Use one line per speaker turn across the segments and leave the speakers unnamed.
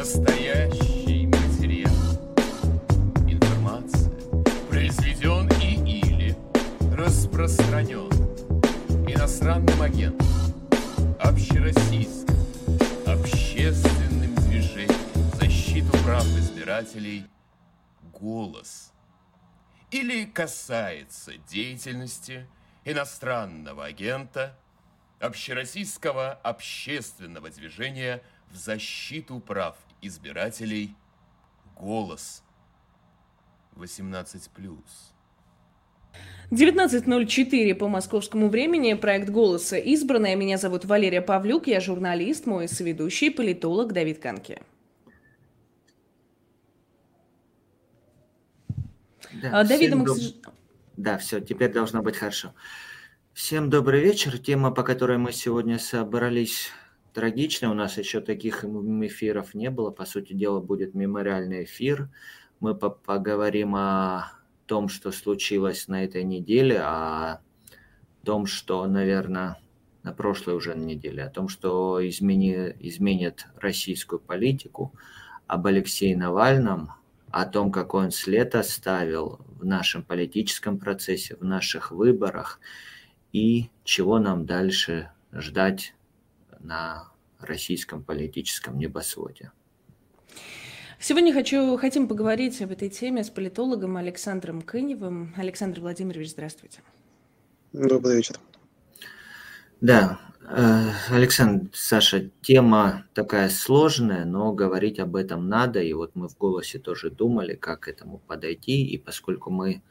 Настоящий материал. Информация произведен и или распространен иностранным агентом, общероссийским, общественным движением защиту прав избирателей «Голос» или касается деятельности иностранного агента общероссийского общественного движения в защиту прав избирателей «Голос» 18+.
19.04 по московскому времени. Проект «Голоса» избранная. Меня зовут Валерия Павлюк. Я журналист, мой соведущий, политолог Давид Канки.
Да, Давида мы... доб... Да, все, теперь должно быть хорошо. Всем добрый вечер. Тема, по которой мы сегодня собрались, трагичная. У нас еще таких эфиров не было. По сути дела, будет мемориальный эфир. Мы поговорим о том, что случилось на этой неделе, о том, что, наверное, на прошлой уже неделе, о том, что измени, изменит российскую политику, об Алексее Навальном, о том, какой он след оставил в нашем политическом процессе, в наших выборах – и чего нам дальше ждать на российском политическом небосводе.
Сегодня хочу, хотим поговорить об этой теме с политологом Александром Кыневым. Александр Владимирович, здравствуйте.
Добрый вечер.
Да, э, Александр, Саша, тема такая сложная, но говорить об этом надо. И вот мы в голосе тоже думали, как к этому подойти. И поскольку мы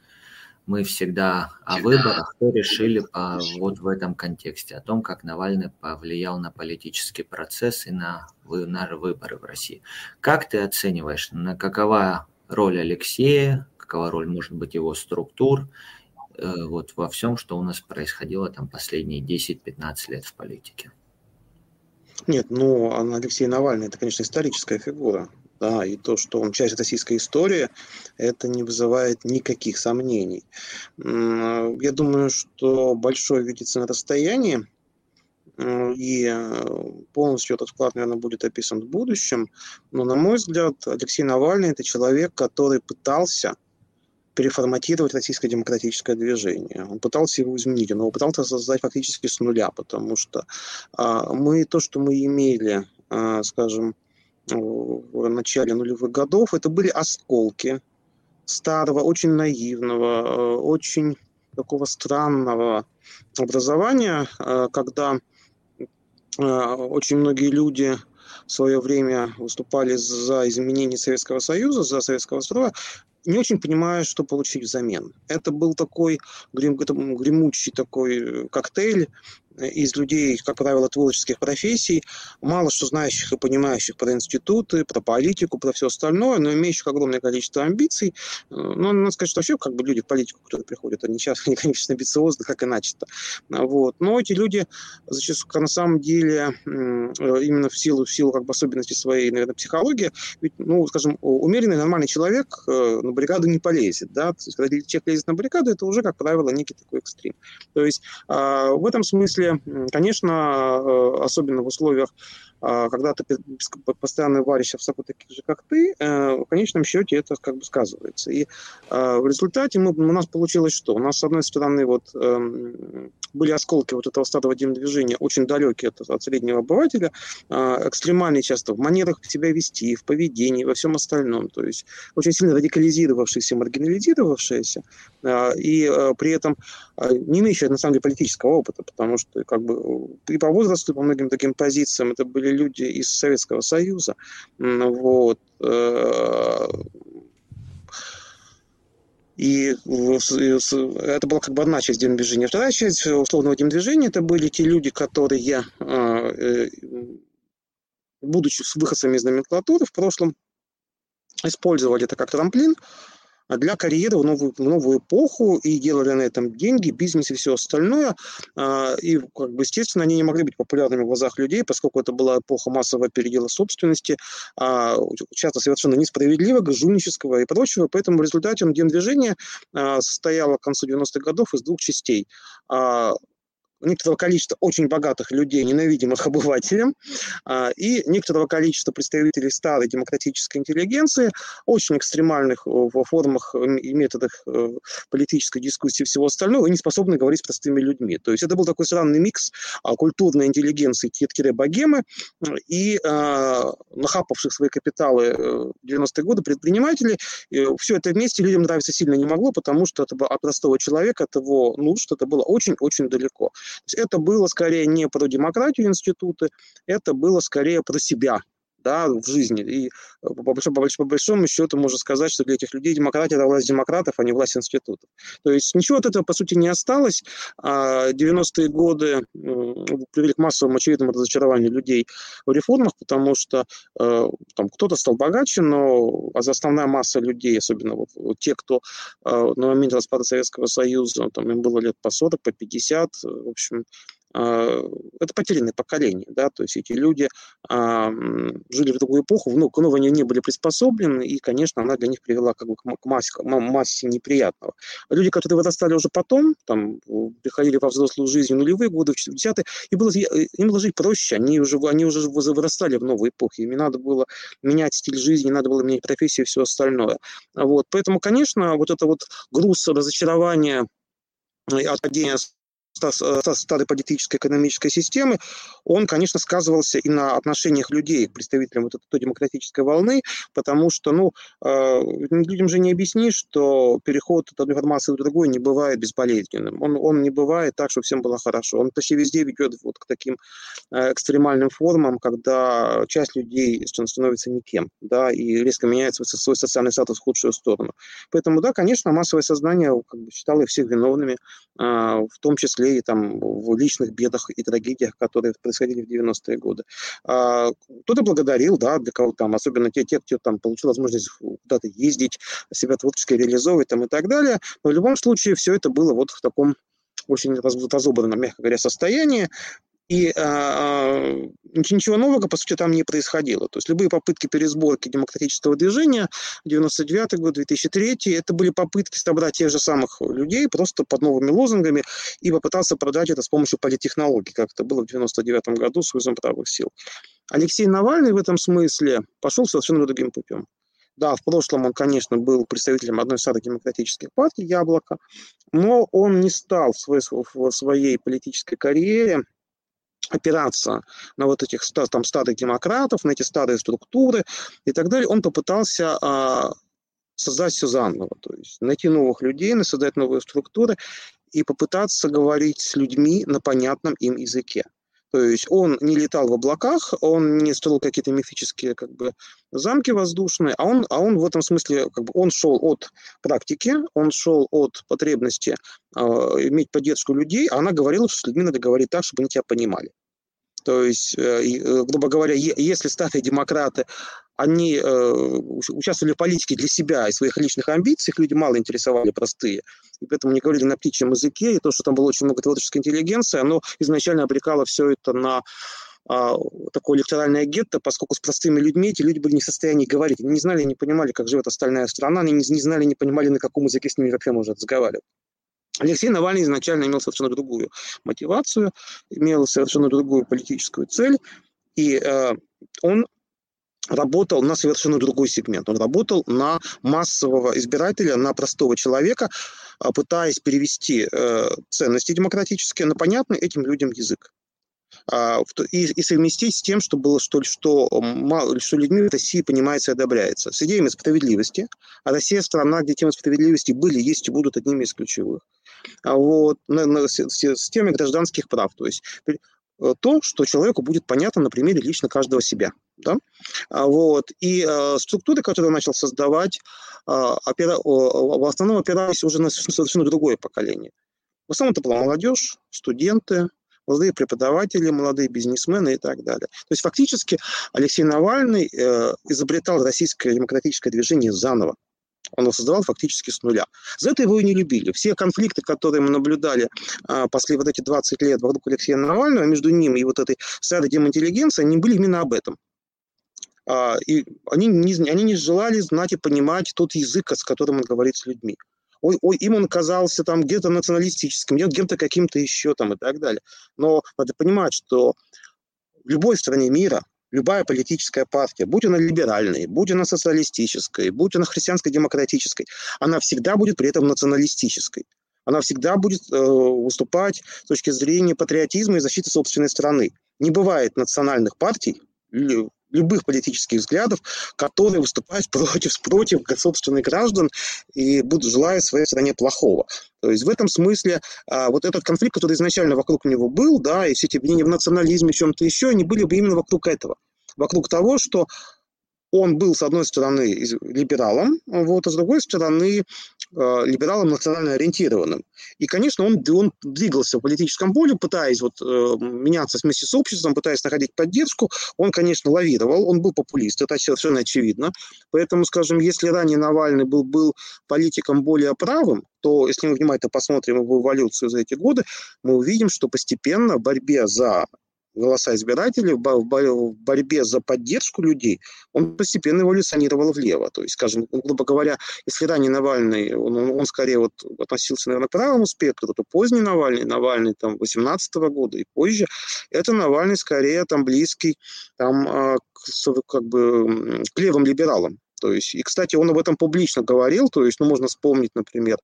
мы всегда о выборах, то решили по, вот в этом контексте, о том, как Навальный повлиял на политический процесс и на, на выборы в России. Как ты оцениваешь, на какова роль Алексея, какова роль, может быть, его структур, э, вот во всем, что у нас происходило там последние 10-15 лет в политике?
Нет, ну, Алексей Навальный – это, конечно, историческая фигура да, и то, что он часть российской истории, это не вызывает никаких сомнений. Я думаю, что большое видится на расстоянии, и э, полностью этот вклад, наверное, будет описан в будущем. Но, на мой взгляд, Алексей Навальный – это человек, который пытался переформатировать российское демократическое движение. Он пытался его изменить, он его пытался создать фактически с нуля, потому что а, мы то, что мы имели, а, скажем, в начале нулевых годов, это были осколки старого, очень наивного, э, очень такого странного образования, э, когда э, очень многие люди в свое время выступали за изменение Советского Союза, за советского строя, не очень понимая, что получить взамен. Это был такой грем, гремучий такой коктейль из людей, как правило, творческих профессий, мало что знающих и понимающих про институты, про политику, про все остальное, но имеющих огромное количество амбиций. Но надо сказать, что вообще как бы люди в политику, которые приходят, они часто, они, конечно, амбициозны, как иначе-то. Вот. Но эти люди зачастую, на самом деле, именно в силу, в силу как бы особенностей своей, наверное, психологии, ведь, ну, скажем, умеренный, нормальный человек э, на баррикаду не полезет, да, то есть, когда человек лезет на баррикаду, это уже, как правило, некий такой экстрим. То есть а, в этом смысле конечно, э, особенно в условиях когда ты постоянно варишься в соку таких же, как ты, э, в конечном счете это как бы сказывается. И а, в результате мы, у нас получилось что? У нас, с одной стороны, вот эм, были осколки вот этого стадного движения, очень далекие от, от среднего обывателя, а, экстремальные часто в манерах себя вести, в поведении, во всем остальном. То есть очень сильно радикализировавшиеся, маргинализировавшиеся, и э, при этом не имеющие, на самом деле, политического опыта, потому что как бы и по возрасту, и по многим таким позициям это были люди из Советского Союза. Вот. Э, и это была как бы одна часть демдвижения. Вторая часть условного демдвижения – это были те люди, которые, э, будучи выходцами из номенклатуры в прошлом, использовали это как трамплин – для карьеры в новую, в новую эпоху и делали на этом деньги, бизнес и все остальное. А, и, как бы, естественно, они не могли быть популярными в глазах людей, поскольку это была эпоха массового передела собственности, а, часто совершенно несправедливого, жульнического и прочего. Поэтому в результате движение состояло к концу 90-х годов из двух частей некоторого количества очень богатых людей, ненавидимых обывателям, а, и некоторого количества представителей старой демократической интеллигенции, очень экстремальных в формах и методах э, политической дискуссии и всего остального, и не способны говорить с простыми людьми. То есть это был такой странный микс а, культурной интеллигенции богемы и а, нахапавших свои капиталы э, в 90-е годы предпринимателей. Все это вместе людям нравиться сильно не могло, потому что это было от простого человека, от его нужд, это было очень-очень далеко это было скорее не про демократию институты, это было скорее про себя, да, в жизни. И э, по большому, по, большому, по большому счету можно сказать, что для этих людей демократия – это власть демократов, а не власть институтов. То есть ничего от этого, по сути, не осталось. 90-е а годы привели к массовому очевидному разочарованию людей в реформах, потому что э, там кто-то стал богаче, но основная масса людей, особенно вот, те, кто э, на момент распада Советского Союза, там им было лет по 40, по 50, в общем, а, это потерянное поколение, да, то есть эти люди а, жили в другую эпоху, ну, к новой они не были приспособлены, и, конечно, она для них привела как бы к массе, к массе неприятного. А люди, которые вырастали уже потом, там, приходили во взрослую жизнь в нулевые годы, в 60-е, и было, им было жить проще, они уже, они уже вырастали в новой эпохе, им надо было менять стиль жизни, надо было менять профессию и все остальное. Вот, поэтому, конечно, вот это вот груз разочарования от падения старой политической экономической системы, он, конечно, сказывался и на отношениях людей к представителям вот этой демократической волны, потому что, ну, э, людям же не объяснишь, что переход от одной формации в другую не бывает безболезненным. Он, он не бывает так, что всем было хорошо. Он почти везде ведет вот к таким э, экстремальным формам, когда часть людей становится никем, да, и резко меняется свой социальный статус в худшую сторону. Поэтому, да, конечно, массовое сознание как бы, считало их всех виновными, э, в том числе и там в личных бедах и трагедиях, которые происходили в 90-е годы. А, кто-то благодарил, да, для кого там, особенно те, те, кто там получил возможность куда-то ездить, себя творчески реализовывать там и так далее. Но в любом случае все это было вот в таком очень разобранном, мягко говоря, состоянии. И а, ничего нового, по сути, там не происходило. То есть любые попытки пересборки демократического движения, 99 год, 2003, это были попытки собрать тех же самых людей просто под новыми лозунгами и попытаться продать это с помощью политтехнологий, как это было в 99 году с вызовом правых сил. Алексей Навальный в этом смысле пошел совершенно другим путем. Да, в прошлом он, конечно, был представителем одной из старых демократических партий «Яблоко», но он не стал в своей, в своей политической карьере опираться на вот этих там старых демократов, на эти старые структуры и так далее, он попытался а, создать все заново, то есть найти новых людей, создать новые структуры и попытаться говорить с людьми на понятном им языке. То есть он не летал в облаках, он не строил какие-то мифические как бы, замки воздушные, а он, а он в этом смысле, как бы, он шел от практики, он шел от потребности э, иметь поддержку людей, а она говорила, что с людьми надо говорить так, чтобы они тебя понимали. То есть, э, э, грубо говоря, если старые демократы, они э, участвовали в политике для себя и своих личных амбиций, их люди мало интересовали простые, и поэтому не говорили на птичьем языке, и то, что там было очень много творческой интеллигенции, оно изначально обрекало все это на а, такое электоральное гетто, поскольку с простыми людьми эти люди были не в состоянии говорить. Они не знали, не понимали, как живет остальная страна, они не, не знали, не понимали, на каком языке с ними вообще можно разговаривать. Алексей Навальный изначально имел совершенно другую мотивацию, имел совершенно другую политическую цель, и э, он работал на совершенно другой сегмент. Он работал на массового избирателя, на простого человека, а, пытаясь перевести э, ценности демократические на понятный этим людям язык. А, и, и совместить с тем, что было что, что, что людьми в России понимается и одобряется. С идеями справедливости. А Россия страна, где темы справедливости были, есть и будут одними из ключевых. А вот, на, на, с, с темой гражданских прав. То есть э, то, что человеку будет понятно на примере лично каждого себя. Да? А вот. И э, структуры, которые он начал создавать, э, опира, э, в основном опирались уже на совершенно другое поколение. В основном это была молодежь, студенты, молодые преподаватели, молодые бизнесмены и так далее. То есть фактически Алексей Навальный э, изобретал российское демократическое движение заново. Он его создавал фактически с нуля. За это его и не любили. Все конфликты, которые мы наблюдали а, после вот эти 20 лет вокруг Алексея Навального, между ним и вот этой старой деминтеллигенцией, они были именно об этом. А, и они не, они не желали знать и понимать тот язык, с которым он говорит с людьми. Ой, ой, им он казался там где-то националистическим, где-то каким-то еще там и так далее. Но надо понимать, что в любой стране мира любая политическая партия, будь она либеральной, будь она социалистической, будь она христианско-демократической, она всегда будет при этом националистической. Она всегда будет э, выступать с точки зрения патриотизма и защиты собственной страны. Не бывает национальных партий, любых политических взглядов, которые выступают против, против собственных граждан и будут желая своей стране плохого. То есть в этом смысле а, вот этот конфликт, который изначально вокруг него был, да, и все эти обвинения в национализме, чем-то еще, они были бы именно вокруг этого. Вокруг того, что он был, с одной стороны, либералом, вот, а с другой стороны, э, либералом национально ориентированным. И, конечно, он, он двигался в политическом поле, пытаясь вот, э, меняться вместе с обществом, пытаясь находить поддержку. Он, конечно, лавировал, он был популист, это совершенно очевидно. Поэтому, скажем, если ранее Навальный был, был политиком более правым, то если мы внимательно посмотрим его эволюцию за эти годы, мы увидим, что постепенно в борьбе за голоса избирателей в борьбе за поддержку людей, он постепенно эволюционировал влево. То есть, скажем, грубо говоря, если ранее Навальный, он, он скорее вот относился, наверное, к правому спектру, то поздний Навальный, Навальный там 18 -го года и позже, это Навальный скорее там близкий там, а, к, как бы, к левым либералам. То есть, и, кстати, он об этом публично говорил, то есть, ну, можно вспомнить, например,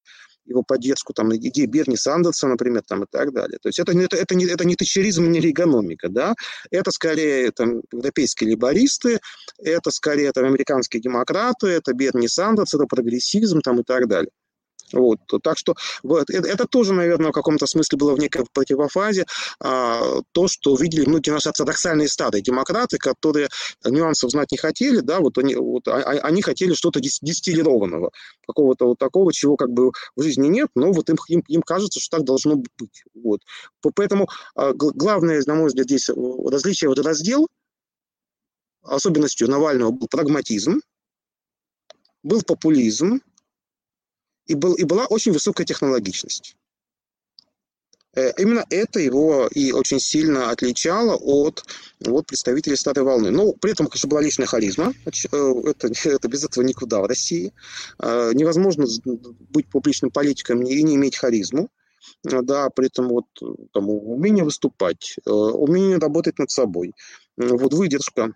его поддержку там идеи Берни Сандерса, например, там и так далее. То есть это, это, это, не, это не тачеризм, не экономика, да, это скорее там, европейские либористы, это скорее там, американские демократы, это Берни Сандерс, это прогрессизм там и так далее. Вот. Так что вот, это, это тоже, наверное, в каком-то смысле было в некой противофазе а, то, что увидели многие наши ортодоксальные старые демократы, которые нюансов знать не хотели, да, вот они, вот, а, а они хотели что-то дистиллированного, какого-то вот такого, чего как бы в жизни нет, но вот им, им, им кажется, что так должно быть. Вот. Поэтому а, главное, на мой взгляд, здесь различие, вот раздел, особенностью Навального был прагматизм, был популизм, и, был, и была очень высокая технологичность. Э, именно это его и очень сильно отличало от вот, представителей старой волны. Но при этом, конечно, была личная харизма. Э, это, это без этого никуда в России. Э, невозможно быть публичным политиком и не иметь харизму. Да, при этом вот там, умение выступать, умение работать над собой, вот выдержка,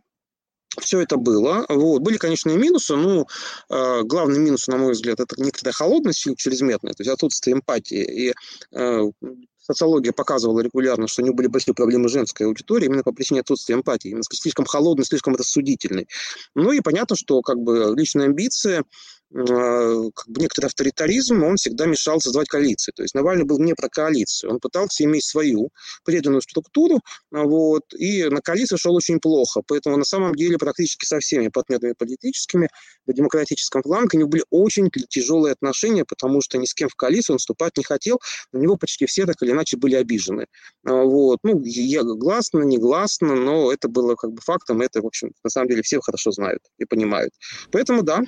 все это было. Вот. Были, конечно, и минусы, но э, главный минус, на мой взгляд, это некоторая холодность чрезмерная, то есть отсутствие эмпатии. И э, социология показывала регулярно, что у него были большие проблемы женской аудитории именно по причине отсутствия эмпатии. Именно слишком холодный, слишком рассудительный. Ну и понятно, что как бы личные амбиции как бы некоторый авторитаризм, он всегда мешал создавать коалиции. То есть Навальный был не про коалицию, он пытался иметь свою преданную структуру, а, вот, и на коалицию шел очень плохо. Поэтому на самом деле практически со всеми партнерами политическими в демократическом фланге у него были очень тяжелые отношения, потому что ни с кем в коалицию он вступать не хотел, на него почти все так или иначе были обижены. А, вот. Ну, я гласно, негласно, но это было как бы фактом, это, в общем, на самом деле все хорошо знают и понимают. Поэтому да,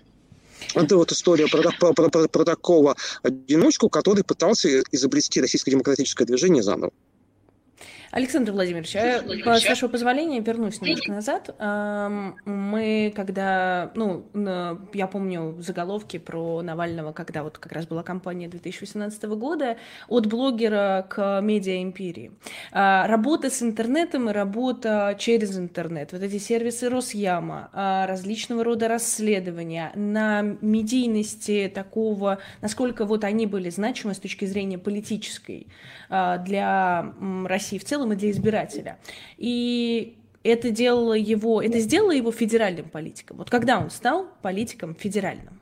это вот история про, про, про, про такого одиночку, который пытался изобрести российское демократическое движение заново.
Александр Владимирович, а, с вашего позволения вернусь немножко назад. Мы когда, ну, я помню заголовки про Навального, когда вот как раз была кампания 2018 года, от блогера к медиа-империи. А, работа с интернетом и работа через интернет, вот эти сервисы Росяма, а, различного рода расследования на медийности такого, насколько вот они были значимы с точки зрения политической для России в целом, целом и для избирателя. И это делало его, это сделало его федеральным политиком. Вот когда он стал политиком федеральным?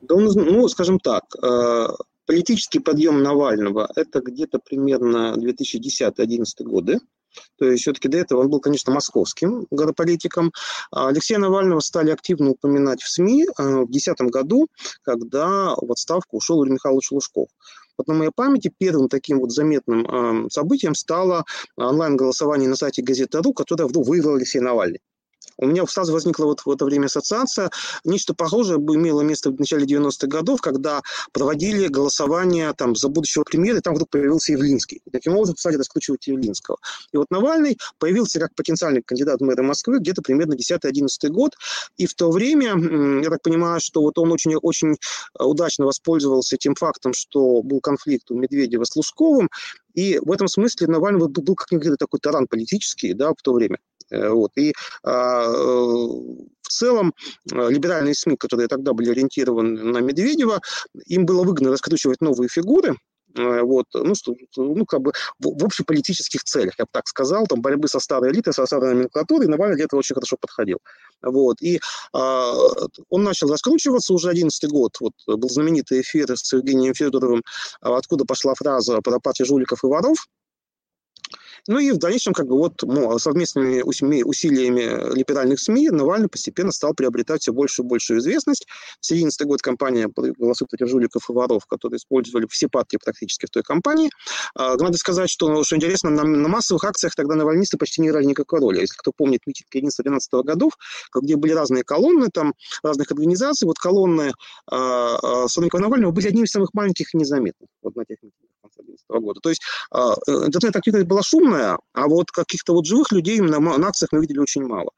Да он, ну, скажем так, э, политический подъем Навального – это где-то примерно 2010-2011 годы. То есть все-таки до этого он был, конечно, московским городполитиком. А Алексея Навального стали активно упоминать в СМИ э, в 2010 году, когда в отставку ушел Юрий Михайлович Лужков. Вот на моей памяти первым таким вот заметным э, событием стало онлайн-голосование на сайте Газета.ру, которое вдруг выиграл Алексей Навальный. У меня сразу возникла вот в это время ассоциация. Нечто похожее имело место в начале 90-х годов, когда проводили голосование там, за будущего премьера, и там вдруг появился Явлинский. Таким образом стали раскручивать Явлинского. И вот Навальный появился как потенциальный кандидат в мэра Москвы где-то примерно 10-11 год. И в то время, я так понимаю, что вот он очень, очень удачно воспользовался тем фактом, что был конфликт у Медведева с Лужковым, и в этом смысле Навальный был, был как никогда такой таран политический да, в то время. Э, вот. И а, э, в целом э, либеральные СМИ, которые тогда были ориентированы на Медведева, им было выгодно раскручивать новые фигуры, вот, ну, ну, как бы в, в общеполитических целях, я бы так сказал, там, борьбы со старой элитой, со старой номенклатурой, Навальный для этого очень хорошо подходил. Вот, и э, он начал раскручиваться уже 11 год, вот, был знаменитый эфир с Евгением Федоровым, откуда пошла фраза про партию жуликов и воров, ну и в дальнейшем, как бы вот ну, совместными усилиями либеральных СМИ Навальный постепенно стал приобретать все большую и большую известность. В 2011 год компания «Голосуй против жуликов и воров», которые использовали все партии практически в той компании. А, надо сказать, что, что интересно, на, на массовых акциях тогда навальнисты почти не играли никакой роли. Если кто помнит митинг 11-12 годов, где были разные колонны там, разных организаций, вот колонны э, Навального были одними из самых маленьких и незаметных вот на тех митингах 2011 года. То есть а, э, интернет-активность была шумная, а вот каких-то вот живых людей именно на акциях мы видели очень мало.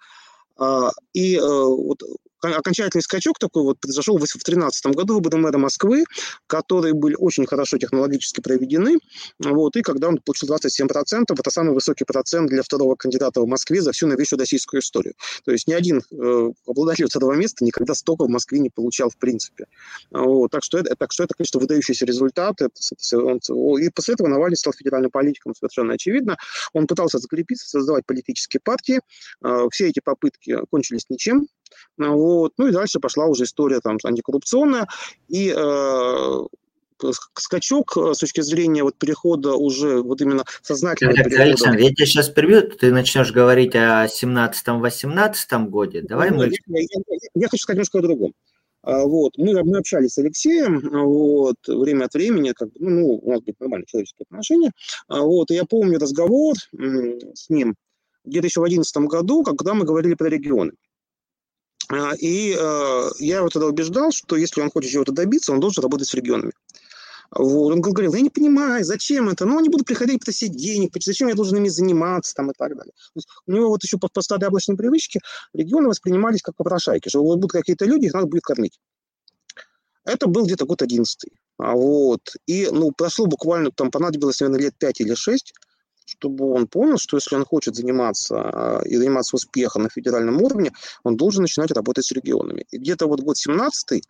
А, и э, вот окончательный скачок такой вот произошел в 2013 году выборы мэра Москвы, которые были очень хорошо технологически проведены, вот, и когда он получил 27%, это самый высокий процент для второго кандидата в Москве за всю новейшую российскую историю. То есть ни один э, обладатель второго места никогда столько в Москве не получал в принципе. Вот, так, что это, так что это, конечно, выдающийся результат. Это, он, и после этого Навальный стал федеральным политиком, совершенно очевидно. Он пытался закрепиться, создавать политические партии. Э, все эти попытки кончились ничем. Вот. Ну и дальше пошла уже история там антикоррупционная. И э, скачок э, с точки зрения вот перехода уже вот именно сознательного
так, перехода. Александр, я тебя сейчас прибью, ты начнешь говорить о 17-18 годе. Давай ну, мы...
Я, я, я хочу сказать немножко о другом. А, вот. Мы, мы общались с Алексеем вот, время от времени, как, ну, ну, у нас были нормальные человеческие отношения. А, вот, и я помню разговор с ним в 2011 году, когда мы говорили про регионы. А, и э, я его тогда убеждал, что если он хочет чего-то добиться, он должен работать с регионами. Вот. Он говорил, я не понимаю, зачем это? Ну, они будут приходить просить денег, зачем я должен ими заниматься там, и так далее. То есть у него вот еще по, по старой облачной привычке регионы воспринимались как попрошайки, что вот будут какие-то люди, их надо будет кормить. Это был где-то год одиннадцатый. А вот. И, ну, прошло буквально, там понадобилось, наверное, лет пять или шесть, чтобы он понял, что если он хочет заниматься а, и заниматься успехом на федеральном уровне, он должен начинать работать с регионами. И где-то вот год 17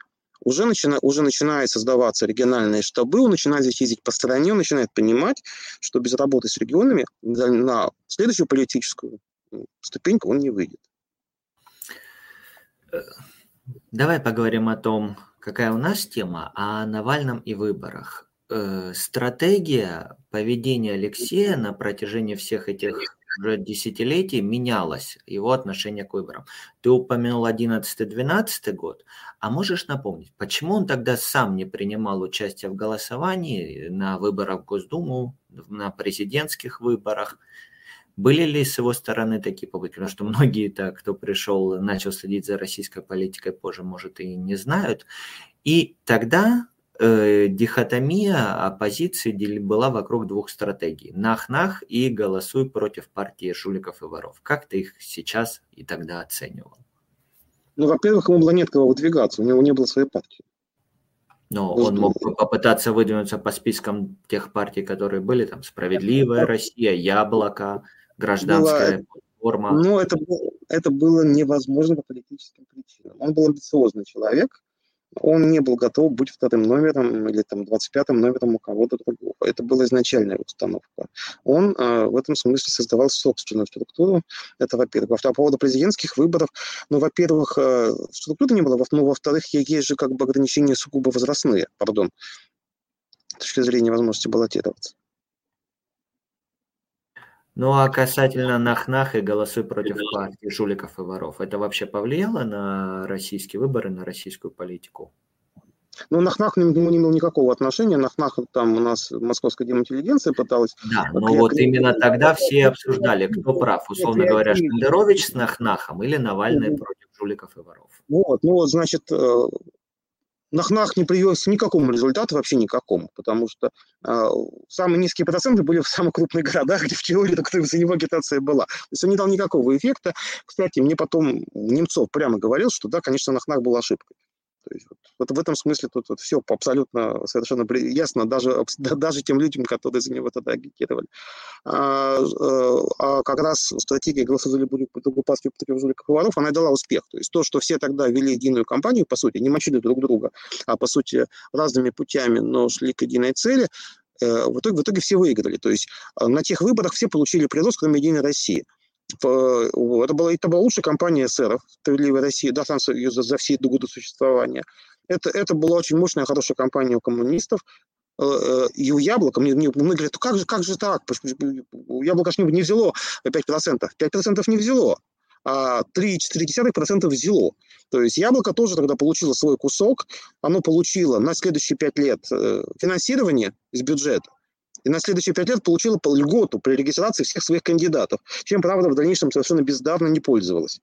уже, начина, уже начинает создаваться региональные штабы, он начинает здесь ездить по стране, он начинает понимать, что без работы с регионами на следующую политическую ступеньку он не выйдет.
Давай поговорим о том, какая у нас тема, о Навальном и выборах. Э, стратегия поведения Алексея на протяжении всех этих уже десятилетий менялась, его отношение к выборам. Ты упомянул 11-12 год, а можешь напомнить, почему он тогда сам не принимал участие в голосовании на выборах в Госдуму, на президентских выборах? Были ли с его стороны такие попытки? Потому что многие, так, кто пришел, начал следить за российской политикой позже, может, и не знают. И тогда э, дихотомия оппозиции была вокруг двух стратегий. Нах-нах и голосуй против партии жуликов и воров. Как ты их сейчас и тогда оценивал?
Ну, во-первых, ему было нет кого выдвигаться, у него не было своей партии.
Но он мог попытаться выдвинуться по спискам тех партий, которые были, там, «Справедливая Россия», «Яблоко», «Гражданская платформа».
Ну, это, это было невозможно по политическим причинам. Он был амбициозный человек, он не был готов быть вторым номером или там 25-м номером у кого-то другого. Это была изначальная установка. Он э, в этом смысле создавал собственную структуру. Это, во-первых. По поводу президентских выборов, ну, во-первых, э, структуры не было, ну, во-вторых, есть же как бы ограничения сугубо возрастные, пардон, с точки зрения возможности баллотироваться.
Ну а касательно нах-нах и голосуй против партии жуликов и воров, это вообще повлияло на российские выборы, на российскую политику?
Но Нахнах к нему не имел никакого отношения. Нахнах там у нас московская демотеллигенция пыталась...
Да, но вот именно тогда все обсуждали, кто прав. Условно говоря, Шендерович с Нахнахом или Навальный против жуликов и воров.
Вот, ну вот, значит, э, Нахнах не привез к никакому результату, вообще никакому, потому что э, самые низкие проценты были в самых крупных городах, где в теории только за него агитация была. То есть он не дал никакого эффекта. Кстати, мне потом Немцов прямо говорил, что да, конечно, Нахнах был ошибкой. То есть вот, вот в этом смысле тут вот все абсолютно совершенно ясно, даже, даже тем людям, которые за него тогда агитировали. А, э, а как раз стратегия голосовали оккупации против жуликов и воров, она дала успех. То есть то, что все тогда вели единую кампанию, по сути, не мочили друг друга, а по сути разными путями, но шли к единой цели, э, в итоге, в итоге все выиграли. То есть э, на тех выборах все получили прирост, кроме Единой России. Это была, это была лучшая компания эсеров, «Справедливая Россия», да, Союз за все годы существования. Это, это была очень мощная, хорошая компания у коммунистов, э, э, и у Яблока, мне, мне многие говорят, как же, как же так? Яблоко же не взяло 5%. 5% не взяло, а 3,4% взяло. То есть Яблоко тоже тогда получило свой кусок, оно получило на следующие 5 лет э, финансирование из бюджета, и на следующие пять лет получила льготу при регистрации всех своих кандидатов, чем, правда, в дальнейшем совершенно бездарно не пользовалась.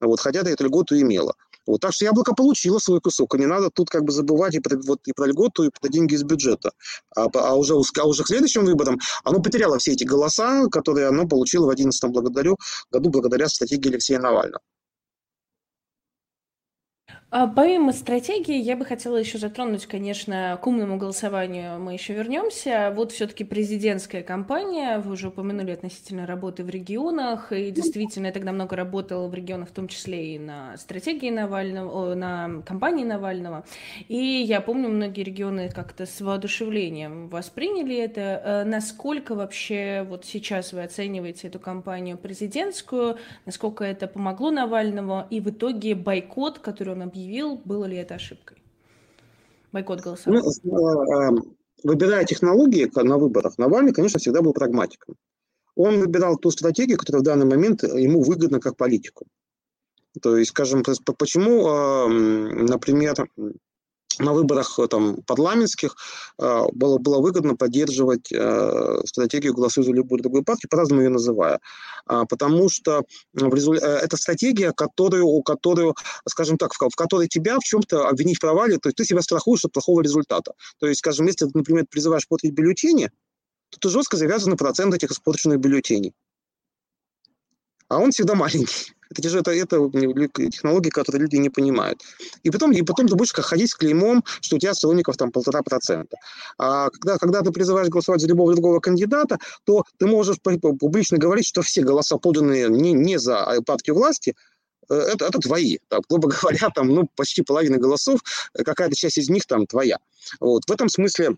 Вот, хотя эту льготу имела. Вот, так что яблоко получило свой кусок, и не надо тут как бы забывать и про, вот, и про льготу, и про деньги из бюджета. А, а, уже, а уже к следующим выборам оно потеряло все эти голоса, которые оно получило в 2011 благодарю, году благодаря стратегии Алексея Навального.
А помимо стратегии, я бы хотела еще затронуть, конечно, к умному голосованию мы еще вернемся. Вот все-таки президентская кампания, вы уже упомянули относительно работы в регионах, и действительно я тогда много работала в регионах, в том числе и на стратегии Навального, на кампании Навального. И я помню, многие регионы как-то с воодушевлением восприняли это. Э, насколько вообще вот сейчас вы оцениваете эту кампанию президентскую, насколько это помогло Навальному, и в итоге бойкот, который он объявил, было ли это ошибкой? Бойкот голосования.
Ну, э, выбирая технологии на выборах, Навальный, конечно, всегда был прагматиком. Он выбирал ту стратегию, которая в данный момент ему выгодна как политику. То есть, скажем, почему, э, например, на выборах э, там, парламентских э, было, было выгодно поддерживать э, стратегию «Голосуй за любую другую партию», по-разному ее называя. А, потому что в результ... это стратегия, которую, которую, скажем так, в, которой тебя в чем-то обвинить в провале, то есть ты себя страхуешь от плохого результата. То есть, скажем, если ты, например, призываешь платить бюллетени, то ты жестко завязан на процент этих испорченных бюллетеней. А он всегда маленький. Это, это, это технологии, которые люди не понимают. И потом, и потом ты будешь как ходить с клеймом, что у тебя сторонников там полтора процента. А когда, когда ты призываешь голосовать за любого другого кандидата, то ты можешь публично говорить, что все голоса, поданные не, не за партию власти, э, это, это твои. Там, грубо говоря, там, ну, почти половина голосов, э, какая-то часть из них там твоя. Вот. В этом смысле а,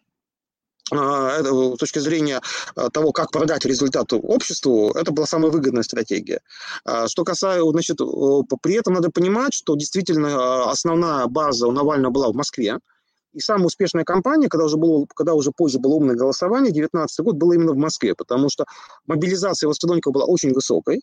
с точки зрения а, того, как продать результат обществу, это была самая выгодная стратегия. А, что касается, значит, при этом надо понимать, что действительно основная база у Навального была в Москве, и самая успешная кампания, когда уже, было, когда уже позже было умное голосование, 2019 год, было именно в Москве, потому что мобилизация его была очень высокой,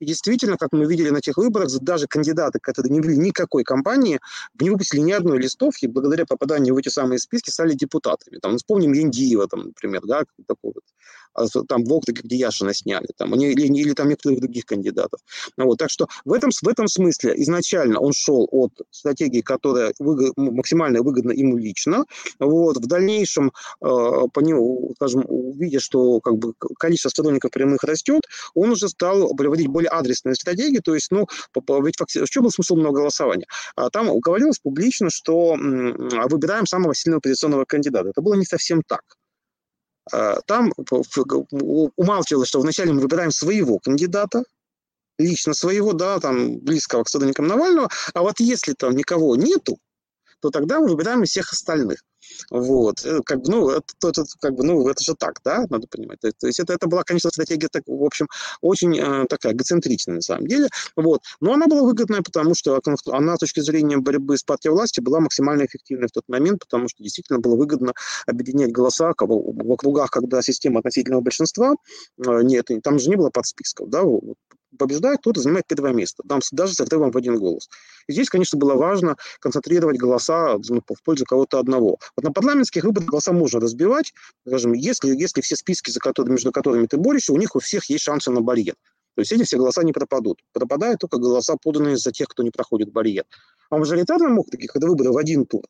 и действительно, как мы видели на тех выборах, даже кандидаты, которые не вели никакой кампании, не выпустили ни одной листовки, благодаря попаданию в эти самые списки стали депутатами. Там, вспомним Яндиева, там, например, да, такой вот там Вовка, где Яшина сняли, там, или, или там некоторых других кандидатов. Ну вот, так что в этом, в этом смысле изначально он шел от стратегии, которая выгод, максимально выгодна ему лично. Вот, в дальнейшем, э, по нему, скажем, увидя, что как бы, количество сторонников прямых растет, он уже стал проводить более адресные стратегии, то есть, ну, ведь в чем был смысл много голосования? А там говорилось публично, что выбираем самого сильного оппозиционного кандидата. Это было не совсем так. А, там умалчивалось, что вначале мы выбираем своего кандидата, лично своего, да, там, близкого к сторонникам Навального, а вот если там никого нету, то тогда мы выбираем из всех остальных. Вот, э, как бы, ну, это, это, как бы, ну, это же так, да, надо понимать. То, есть это, это была, конечно, стратегия, так, в общем, очень э, такая эгоцентричная на самом деле, вот. Но она была выгодная, потому что она с точки зрения борьбы с партией власти была максимально эффективной в тот момент, потому что действительно было выгодно объединять голоса в округах, когда система относительного большинства, э, нет, там же не было подсписков, да, побеждает, тот занимает первое место, даже с отрывом в один голос. И здесь, конечно, было важно концентрировать голоса ну, в пользу кого-то одного. Вот на парламентских выборах голоса можно разбивать, скажем, если, если все списки, за которые, между которыми ты борешься, у них у всех есть шансы на барьер. То есть эти все голоса не пропадут. Пропадают только голоса, поданные за тех, кто не проходит барьер. А в мажоритарном округе, когда выборы в один тур,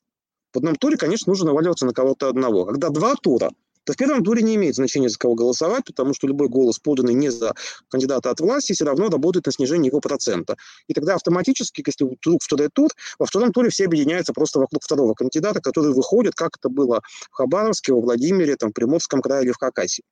в одном туре, конечно, нужно наваливаться на кого-то одного. Когда два тура, то в первом туре не имеет значения, за кого голосовать, потому что любой голос, поданный не за кандидата от власти, все равно работает на снижение его процента. И тогда автоматически, если вдруг второй тур, во втором туре все объединяются просто вокруг второго кандидата, который выходит, как это было в Хабаровске, во Владимире, там, в Приморском крае или в Хакасии.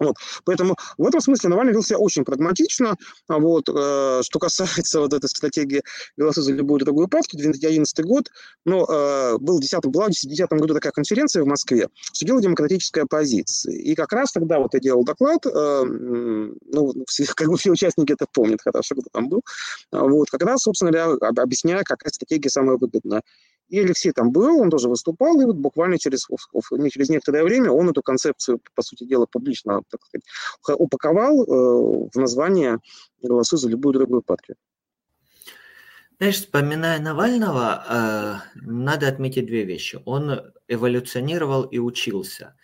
Вот. Поэтому в этом смысле Навальный вел себя очень прагматично. А вот. Э, что касается вот этой стратегии «Голосуй за любую другую партию», 2011 год, ну, э, был 10, была в 2010 году такая конференция в Москве, судила демократическая оппозиция. И как раз тогда вот я делал доклад, э, ну, все, как бы все участники это помнят хорошо, кто там был, вот, как раз, собственно говоря, объясняя, какая стратегия самая выгодная. И Алексей там был, он тоже выступал, и вот буквально через, через некоторое время он эту концепцию, по сути дела, публично так сказать, упаковал э, в название «Голосуй за любую другую партию».
Знаешь, вспоминая Навального, э, надо отметить две вещи. Он эволюционировал и учился,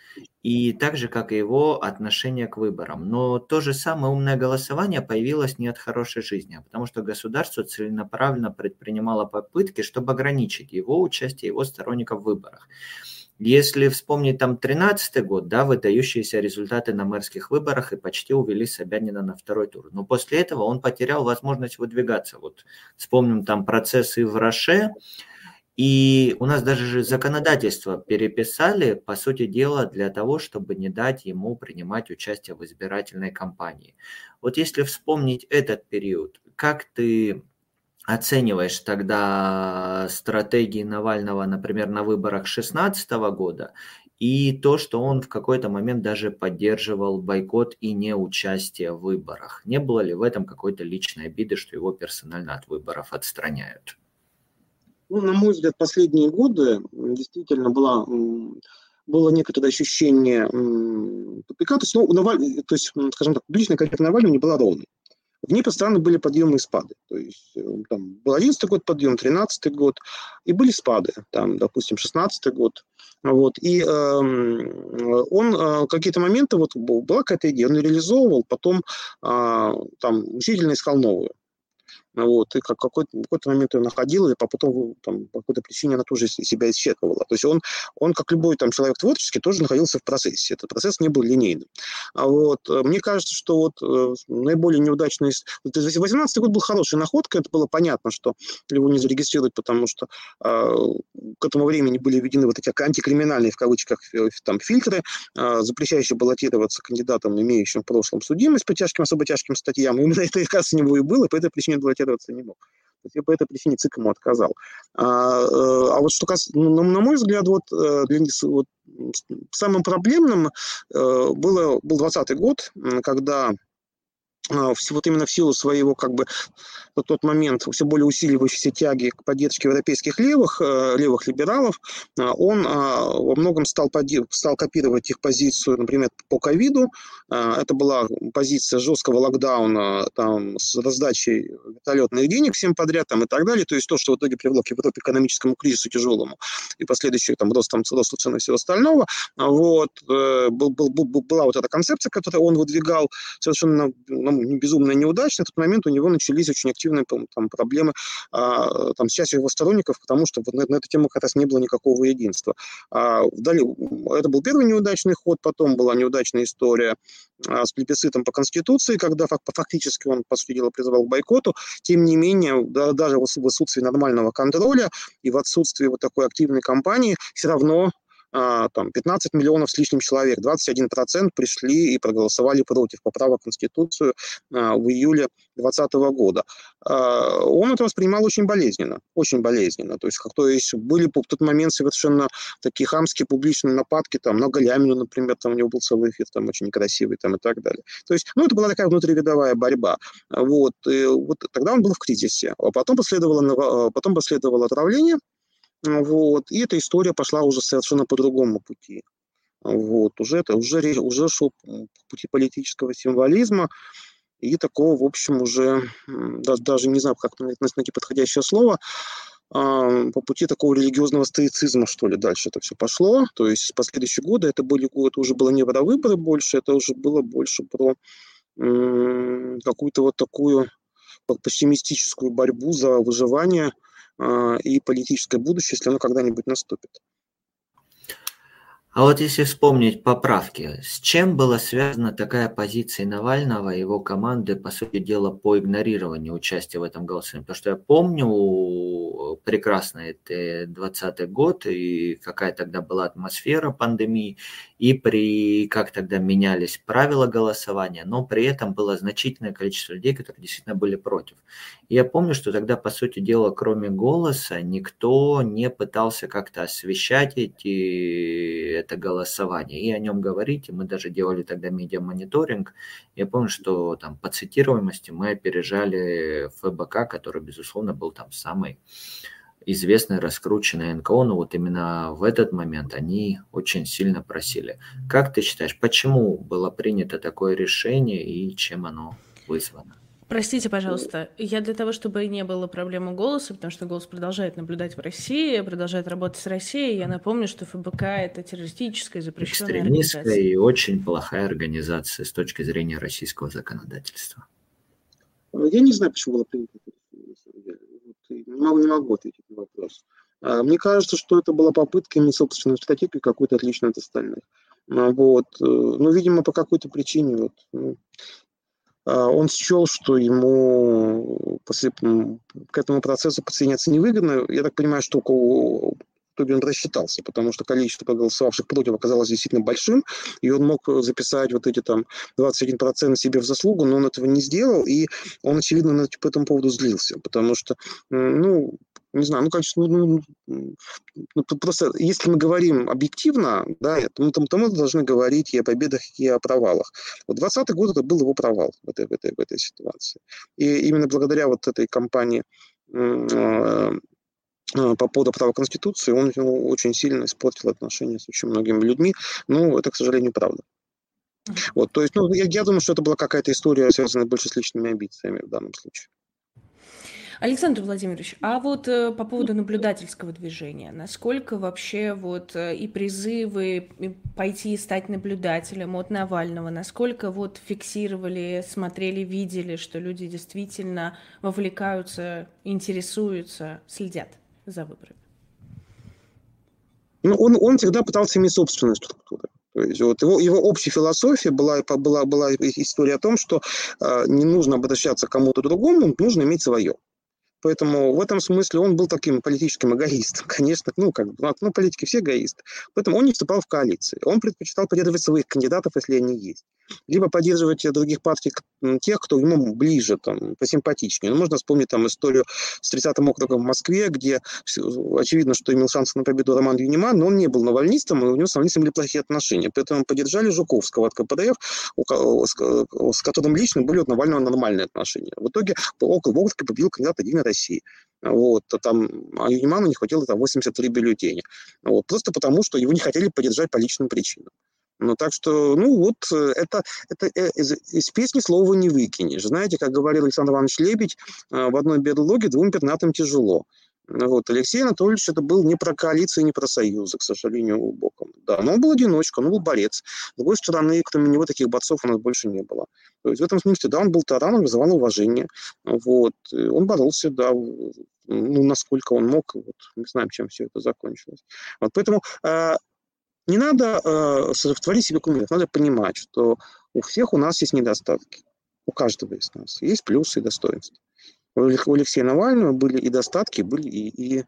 и так же, как и его отношение к выборам. Но то же самое умное голосование появилось не от хорошей жизни, а потому что государство целенаправленно предпринимало попытки, чтобы ограничить его участие, его сторонников в выборах. Если вспомнить там 13 год, да, выдающиеся результаты на мэрских выборах и почти увели Собянина на второй тур. Но после этого он потерял возможность выдвигаться. Вот вспомним там процессы в Роше, и у нас даже же законодательство переписали, по сути дела, для того, чтобы не дать ему принимать участие в избирательной кампании. Вот если вспомнить этот период, как ты оцениваешь тогда стратегии Навального, например, на выборах 2016 года и то, что он в какой-то момент даже поддерживал бойкот и неучастие в выборах. Не было ли в этом какой-то личной обиды, что его персонально от выборов отстраняют?
Ну, на мой взгляд, последние годы действительно была было некоторое ощущение тупика. То есть, ну, Наваль... то есть, скажем так, публичная карьера Навального не была ровной в ней постоянно были подъемы и спады. То есть э, там был 11 год подъем, 13 год, и были спады, там, допустим, 16 год. Вот, и э, он э, какие-то моменты, вот была какая-то идея, он реализовывал, потом э, там учительно искал новую. Вот, и как какой-то, какой-то момент ее находила, и потом там, по какой-то причине она тоже себя исчерпывала. То есть он, он, как любой там, человек творческий, тоже находился в процессе. Этот процесс не был линейным. А вот, э, мне кажется, что вот э, наиболее неудачный... 18 год был хорошей находкой, это было понятно, что его не зарегистрируют, потому что э, к этому времени были введены вот эти антикриминальные, в кавычках, там, фильтры, э, запрещающие баллотироваться кандидатам, имеющим в прошлом судимость по тяжким, особо тяжким статьям. Именно это, раз, у него и было, и по этой причине баллотироваться баллотироваться не мог. То есть я по этой причине ЦИК ему отказал. А, э, а вот что касается, ну, на мой взгляд, вот, э, для, вот самым проблемным э, было, был 2020 год, когда вот именно в силу своего, как бы, на тот момент все более усиливающейся тяги к поддержке европейских левых, э, левых либералов, а, он а, во многом стал, стал копировать их позицию, например, по ковиду. Это была позиция жесткого локдауна там, с раздачей вертолетных денег всем подряд там, и так далее. То есть то, что в итоге привело к Европе экономическому кризису тяжелому и последующему там, ростом, росту цен и всего остального. Вот, э, был, был, был, была вот эта концепция, которую он выдвигал совершенно безумно неудачно, в тот момент у него начались очень активные там, проблемы а, там, с частью его сторонников, потому что на, на эту тему как раз не было никакого единства. А, далее, это был первый неудачный ход, потом была неудачная история а, с плебисцитом по Конституции, когда фактически он, по сути дела, призывал к бойкоту. Тем не менее, да, даже в отсутствии нормального контроля и в отсутствии вот такой активной кампании все равно там 15 миллионов с лишним человек, 21% пришли и проголосовали против поправок в Конституцию а, в июле 2020 года. А, он это воспринимал очень болезненно, очень болезненно. То есть, как, то есть были в тот момент совершенно такие хамские публичные нападки, там, на Галямину, например, там у него был целый эфир, там, очень некрасивый, там, и так далее. То есть, ну, это была такая внутривидовая борьба. Вот, и вот тогда он был в кризисе. А потом последовало, потом последовало отравление, вот. И эта история пошла уже совершенно по другому пути. Вот. Уже, это, уже, уже шел пути политического символизма. и такого, в общем, уже, даже, даже не знаю, как найти подходящее слово, а, по пути такого религиозного стоицизма, что ли, дальше это все пошло. То есть последующие годы это, были, это уже было не про выборы больше, это уже было больше про какую-то вот такую пессимистическую борьбу за выживание и политическое будущее, если оно когда-нибудь наступит.
А вот если вспомнить поправки, с чем была связана такая позиция Навального и его команды, по сути дела, по игнорированию участия в этом голосовании? Потому что я помню прекрасно это 20 год и какая тогда была атмосфера пандемии, и при как тогда менялись правила голосования, но при этом было значительное количество людей, которые действительно были против. И я помню, что тогда, по сути дела, кроме голоса, никто не пытался как-то освещать эти, это голосование и о нем говорить. И мы даже делали тогда медиамониторинг. Я помню, что там по цитируемости мы опережали ФБК, который, безусловно, был там самый известный, раскрученный НКО, но вот именно в этот момент они очень сильно просили. Как ты считаешь, почему было принято такое решение и чем оно вызвано?
Простите, пожалуйста, я для того, чтобы не было проблемы голоса, потому что голос продолжает наблюдать в России, продолжает работать с Россией, я напомню, что ФБК – это террористическая запрещенная
Экстремистская организация. и очень плохая организация с точки зрения российского законодательства.
Я не знаю, почему было принято не могу, не могу ответить вопрос. А, мне кажется, что это была попытка иметь собственную стратегию какую-то отличную от остальных. А, вот. Э, ну, видимо, по какой-то причине вот, ну, а, он счел, что ему после, к этому процессу подсоединяться невыгодно. Я так понимаю, что у Тобин рассчитался, потому что количество проголосовавших против оказалось действительно большим, и он мог записать вот эти там 21% себе в заслугу, но он этого не сделал, и он, очевидно, по этому поводу злился, потому что, ну, не знаю, ну, конечно, ну, ну, ну просто если мы говорим объективно, да, то мы, то мы должны говорить и о победах, и о провалах. Вот 20 год это был его провал в этой, в этой, в этой ситуации. И именно благодаря вот этой кампании а, а, по поводу права Конституции, он ну, очень сильно испортил отношения с очень многими людьми. Ну, это, к сожалению, правда. Вот, то есть, ну, я, я думаю, что это была какая-то история, связанная больше с личными амбициями в данном случае.
Александр Владимирович, а вот э, по поводу наблюдательского движения, насколько вообще вот э, и призывы пойти и стать наблюдателем от Навального, насколько вот фиксировали, смотрели, видели, что люди действительно вовлекаются, интересуются, следят? за выборами?
Ну, он, он всегда пытался иметь собственную структуру. То есть вот его, его общая философия была, была, была история о том, что э, не нужно обращаться к кому-то другому, нужно иметь свое. Поэтому в этом смысле он был таким политическим эгоистом. Конечно, ну, как бы, ну, политики все эгоисты. Поэтому он не вступал в коалиции. Он предпочитал поддерживать своих кандидатов, если они есть. Либо поддерживать других партий, тех, кто ему ближе, там, посимпатичнее. Ну, можно вспомнить там историю с 30-м округом в Москве, где очевидно, что имел шанс на победу Роман Юниман, но он не был навальнистом, и у него с навальнистом были плохие отношения. Поэтому поддержали Жуковского от КПДФ, с которым лично были от Навального нормальные отношения. В итоге около округа победил кандидат Единой России. Вот, а там а Юниману не хватило там 83 бюллетеня. Вот, просто потому, что его не хотели поддержать по личным причинам. Ну, так что, ну, вот э, это, это э, из, из песни слова не выкинешь. Знаете, как говорил Александр Иванович Лебедь, э, в одной берлоге двум пернатым тяжело. Вот. Алексей Анатольевич это был не про коалицию, не про союзы, к сожалению, глубоком. Да, но он был одиночка, он был борец. С другой стороны, кроме него таких борцов у нас больше не было. То есть в этом смысле, да, он был тараном, вызывал уважение. Вот. Он боролся, да, ну, насколько он мог. Вот. Не знаем, чем все это закончилось. Вот. Поэтому э, не надо э, творить себе кумиров. Надо понимать, что у всех у нас есть недостатки. У каждого из нас есть плюсы и достоинства у Алексея Навального были и достатки, были и, и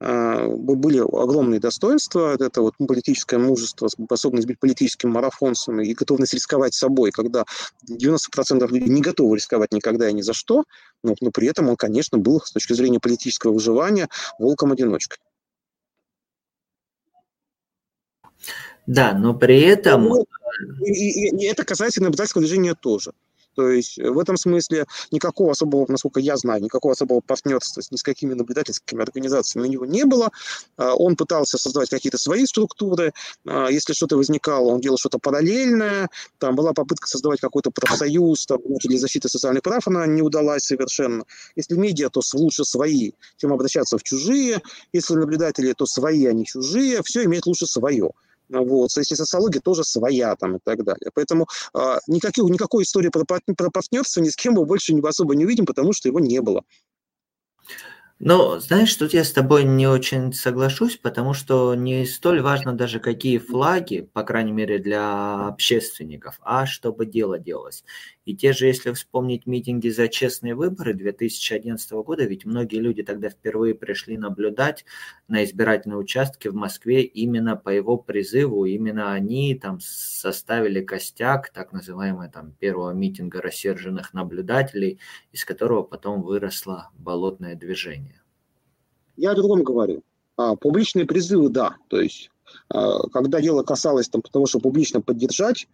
а, были огромные достоинства, это вот политическое мужество, способность быть политическим марафонцем и готовность рисковать собой, когда 90% людей не готовы рисковать никогда и ни за что, но, но при этом он, конечно, был с точки зрения политического выживания волком-одиночкой.
Да, но при этом...
Ну, и, и, и это касается наблюдательского движения тоже. То есть в этом смысле никакого особого, насколько я знаю, никакого особого партнерства ни с какими наблюдательскими организациями у него не было. А, он пытался создавать какие-то свои структуры. А, если что-то возникало, он делал что-то параллельное. Там была попытка создавать какой-то профсоюз там, для защиты социальных прав, она не удалась совершенно. Если медиа, то лучше свои, чем обращаться в чужие. Если наблюдатели, то свои, а не чужие. Все имеет лучше свое. Вот. Если социология тоже своя там и так далее. Поэтому э, никаких, никакой истории про, про партнерство ни с кем мы больше не особо не увидим, потому что его не было.
Ну, знаешь, тут я с тобой не очень соглашусь, потому что не столь важно даже какие флаги, по крайней мере для общественников, а чтобы дело делалось. И те же, если вспомнить митинги за честные выборы 2011 года, ведь многие люди тогда впервые пришли наблюдать на избирательные участки в Москве именно по его призыву, именно они там составили костяк так называемого там первого митинга рассерженных наблюдателей, из которого потом выросло болотное движение.
Я о другом говорю. А, публичные призывы, да. То есть, а, когда дело касалось там, того, чтобы публично поддержать,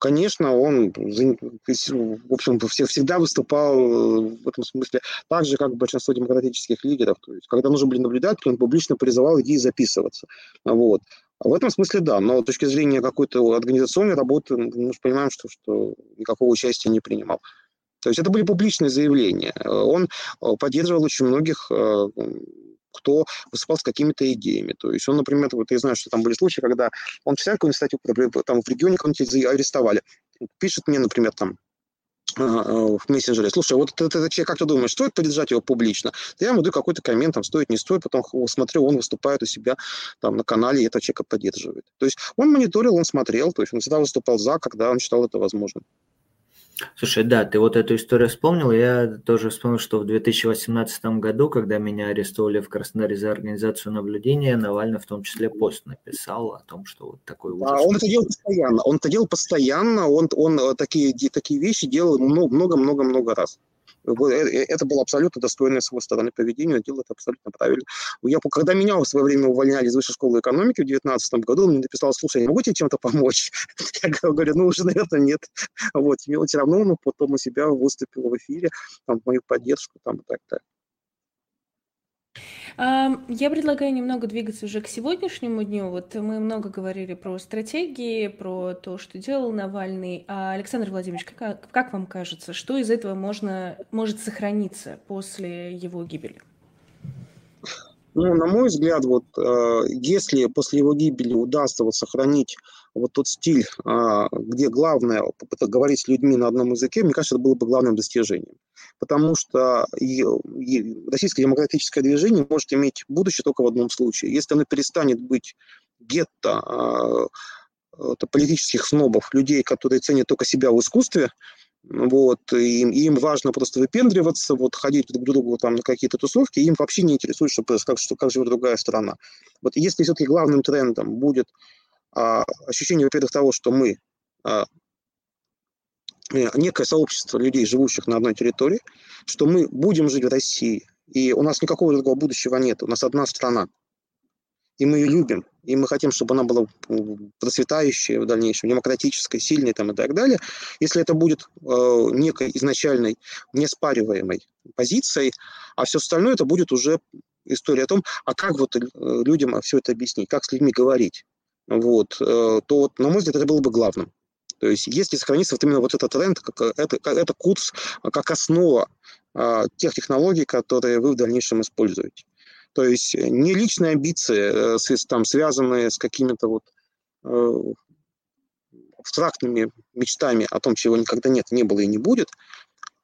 конечно, он, в общем, всегда выступал э, в этом смысле так же, как большинство демократических лидеров. То есть, когда нужно были наблюдать, он публично призывал идти записываться. Вот. А в этом смысле да, но с точки зрения какой-то организационной работы мы же понимаем, что, что никакого участия не принимал. То есть это были публичные заявления. Он э, поддерживал очень многих э, кто выступал с какими-то идеями. То есть он, например, вот я знаю, что там были случаи, когда он какую-нибудь статью, там в регионе кого-нибудь арестовали. Пишет мне, например, там, а, а, в мессенджере, слушай, вот этот человек, как ты думаешь, стоит поддержать его публично? Я ему даю какой-то коммент, там, стоит, не стоит, потом смотрю, он выступает у себя там на канале, и этого человека поддерживает. То есть он мониторил, он смотрел, то есть он всегда выступал за, когда он считал это возможным.
Слушай, да, ты вот эту историю вспомнил. Я тоже вспомнил, что в 2018 году, когда меня арестовали в Краснодаре за организацию наблюдения, Навальный в том числе пост написал о том, что вот такой ужас.
А он это делал постоянно. Он это делал постоянно. Он, он э, такие, такие вещи делал много-много-много раз. Э, э, это было абсолютно достойное с его стороны поведение, он делал это абсолютно правильно. Я, когда меня в свое время увольняли из высшей школы экономики в 2019 году, он мне написал, слушай, я могу тебе чем-то помочь? Я говорю, ну уже, наверное, нет. Вот, и все равно он потом у себя выступил в эфире, там, мою поддержку, там, и так далее.
Я предлагаю немного двигаться уже к сегодняшнему дню. Вот мы много говорили про стратегии, про то, что делал Навальный. А, Александр Владимирович, как, как вам кажется, что из этого можно, может сохраниться после его гибели?
Ну, на мой взгляд, вот э, если после его гибели удастся вот сохранить вот тот стиль, э, где главное говорить с людьми на одном языке, мне кажется, это было бы главным достижением. Потому что российское демократическое движение может иметь будущее только в одном случае. Если оно перестанет быть гетто э, политических снобов, людей, которые ценят только себя в искусстве, вот, и им, важно просто выпендриваться, вот, ходить друг к другу там на какие-то тусовки, им вообще не интересует, что, как, что, как живет другая страна. Вот если все-таки главным трендом будет а, ощущение, во-первых, того, что мы а, э, некое сообщество людей, живущих на одной территории, что мы будем жить в России, и у нас никакого другого будущего нет, у нас одна страна – и мы ее любим, и мы хотим, чтобы она была процветающей в дальнейшем, демократической, сильной там, и так далее, если это будет э, некой изначальной, неспариваемой позицией, а все остальное это будет уже история о том, а как вот э, людям все это объяснить, как с людьми говорить, вот, э, то, вот, на мой взгляд, это было бы главным. То есть если сохранится вот именно вот этот тренд, как, э, это, это курс как основа э, тех технологий, которые вы в дальнейшем используете. То есть э, не личные амбиции, э, там, связанные с какими-то вот э, абстрактными мечтами о том, чего никогда нет, не было и не будет,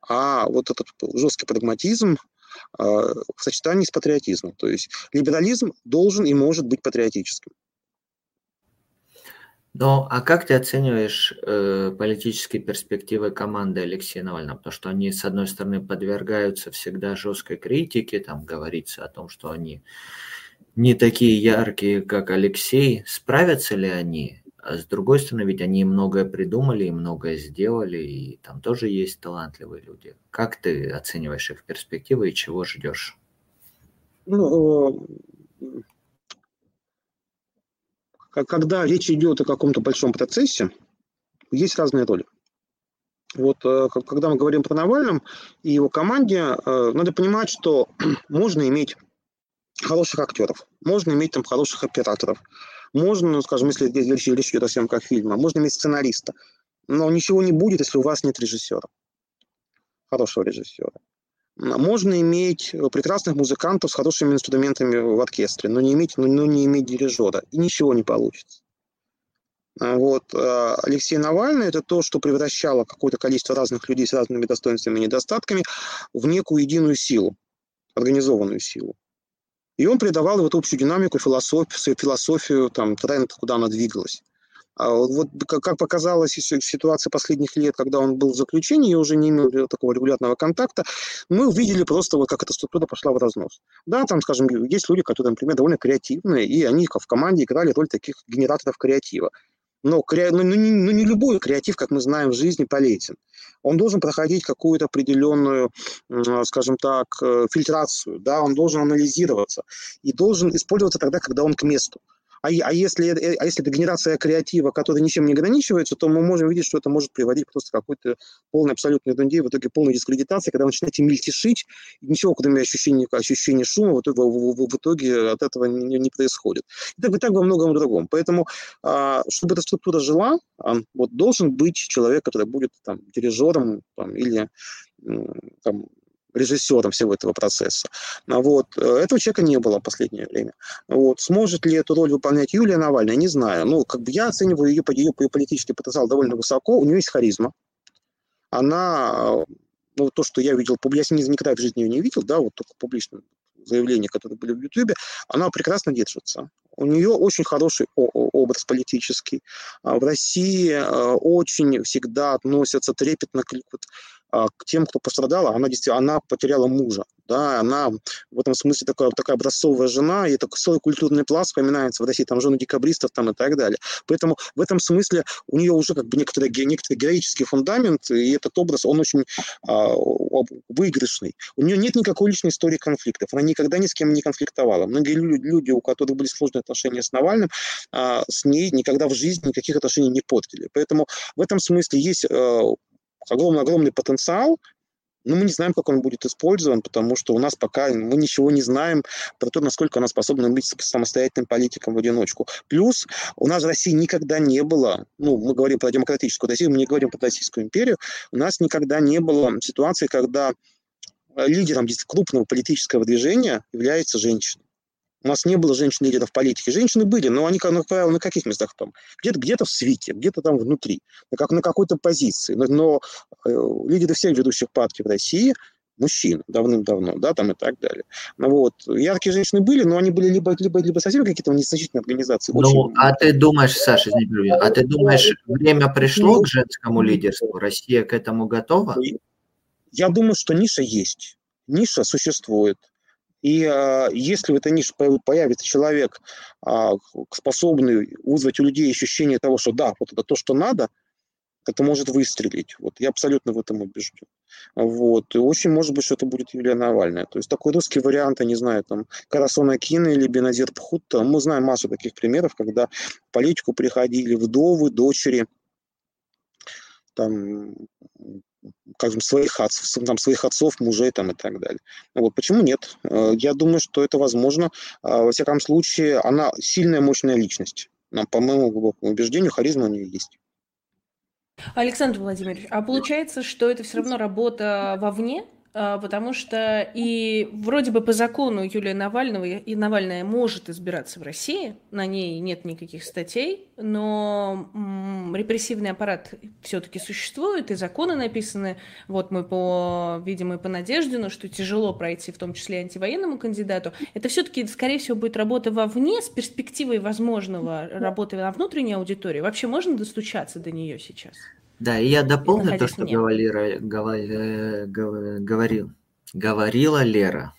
а вот этот жесткий прагматизм в сочетании с патриотизмом. То есть либерализм должен и может быть патриотическим.
Ну, а как ты оцениваешь э, политические перспективы команды Алексея Навального? Потому что они, с одной стороны, подвергаются всегда жесткой критике, там говорится о том, что они не такие яркие, как Алексей. Справятся ли они? А с другой стороны, ведь они многое придумали и многое сделали, и там тоже есть талантливые люди. Как ты оцениваешь их перспективы и чего ждешь?
Ну, когда речь идет о каком-то большом процессе, есть разные роли. Вот э, когда мы говорим про Навального и его команде, э, надо понимать, что можно иметь хороших актеров, можно иметь там хороших операторов, можно, ну, скажем, если речь идет о съемках фильма, можно иметь сценариста, но ничего не будет, если у вас нет режиссера, хорошего режиссера. Можно иметь прекрасных музыкантов с хорошими инструментами в оркестре, но не иметь, но, но не иметь дирижера, и ничего не получится. А вот. А, Алексей Навальный – это то, что превращало какое-то количество разных людей с разными достоинствами и недостатками в некую единую силу, организованную силу. И он придавал вот общую динамику, философию, философию там, тренд, куда она двигалась. А вот как показалось в ситуации последних лет, когда он был в заключении и уже не имел такого регулярного контакта, мы увидели просто, вот как эта структура пошла в разнос. Да, там, скажем, есть люди, которые, например, довольно креативные, и они в команде играли роль таких генераторов креатива. Но, ну, ну, не, ну, не любой креатив, как мы знаем, в жизни полезен. Он должен проходить какую-то определенную, скажем так, э, фильтрацию, да, он должен анализироваться и должен использоваться тогда, когда он к месту. А, а, если, э, а если это генерация креатива, которая ничем не ограничивается, то мы можем видеть, что это может приводить просто к какой-то полной абсолютной ерунде, в итоге полной дискредитации, когда вы начинаете мельтешить, ничего, кроме ощущения, ощущения шума, в итоге, в, в, итоге от этого не, не происходит. И так, и так во многом другом. Поэтому, а, чтобы эта структура жила, вот, должен быть человек, который будет там, дирижером там, или там, режиссером всего этого процесса. А вот. Э, этого человека не было в последнее время. Вот. Сможет ли эту роль выполнять Юлия Навальная, не знаю. Ну, как бы я оцениваю ее, ее, ее политический потенциал довольно высоко. У нее есть харизма. Она, ну, то, что я видел, я никогда в жизни ее не видел, да, вот только публично заявления, которые были в Ютубе, она прекрасно держится. У нее очень хороший образ политический. А в России э, очень всегда относятся трепетно к, к тем, кто пострадала, она действительно, она потеряла мужа, да, она в этом смысле такая, такая образцовая жена, и такой свой культурный пласт вспоминается в России, там жены декабристов там и так далее. Поэтому в этом смысле у нее уже как бы некоторый, некоторый героический фундамент, и этот образ, он очень а, выигрышный. У нее нет никакой личной истории конфликтов, она никогда ни с кем не конфликтовала. Многие люди, у которых были сложные отношения с Навальным, а, с ней никогда в жизни никаких отношений не портили. Поэтому в этом смысле есть а, огромный-огромный потенциал, но мы не знаем, как он будет использован, потому что у нас пока мы ничего не знаем про то, насколько она способна быть самостоятельным политиком в одиночку. Плюс у нас в России никогда не было, ну, мы говорим про демократическую Россию, мы не говорим про Российскую империю, у нас никогда не было ситуации, когда лидером крупного политического движения является женщина. У нас не было женщин-лидеров политики. Женщины были, но они, как правило, на каких местах там? Где-то где в свите, где-то там внутри, на, как, на какой-то позиции. Но, но э, лидеры всех ведущих партий в России мужчин давным-давно, да, там и так далее. Ну, вот. Яркие женщины были, но они были либо, либо, либо совсем какие-то незначительные организации.
Ну, очень... а ты думаешь, Саша, извини, а ты думаешь, время пришло к женскому лидерству? Россия к этому готова?
Я думаю, что ниша есть. Ниша существует. И а, если в этой нише появится человек, а, способный вызвать у людей ощущение того, что да, вот это то, что надо, это может выстрелить. Вот я абсолютно в этом убежден. Вот. И очень может быть, что это будет Юлия Навальная. То есть такой русский вариант, я не знаю, там, Карасон Акина или Беназир Пхутта. Мы знаем массу таких примеров, когда в политику приходили вдовы, дочери, там, скажем, своих отцов, там, своих отцов, мужей там, и так далее. Ну вот, почему нет? Э, я думаю, что это возможно. А, во всяком случае, она сильная, мощная личность. Нам, по моему глубокому убеждению, харизма у нее есть.
Александр Владимирович, а получается, что это все равно работа вовне, потому что и вроде бы по закону Юлия Навального и Навальная может избираться в России, на ней нет никаких статей, но репрессивный аппарат все-таки существует, и законы написаны, вот мы по, видим и по Надеждину, что тяжело пройти, в том числе антивоенному кандидату. Это все-таки, скорее всего, будет работа вовне с перспективой возможного работы на внутренней аудитории. Вообще можно достучаться до нее сейчас?
Да, и я дополню то, что говорила, говорил, говорила Лера.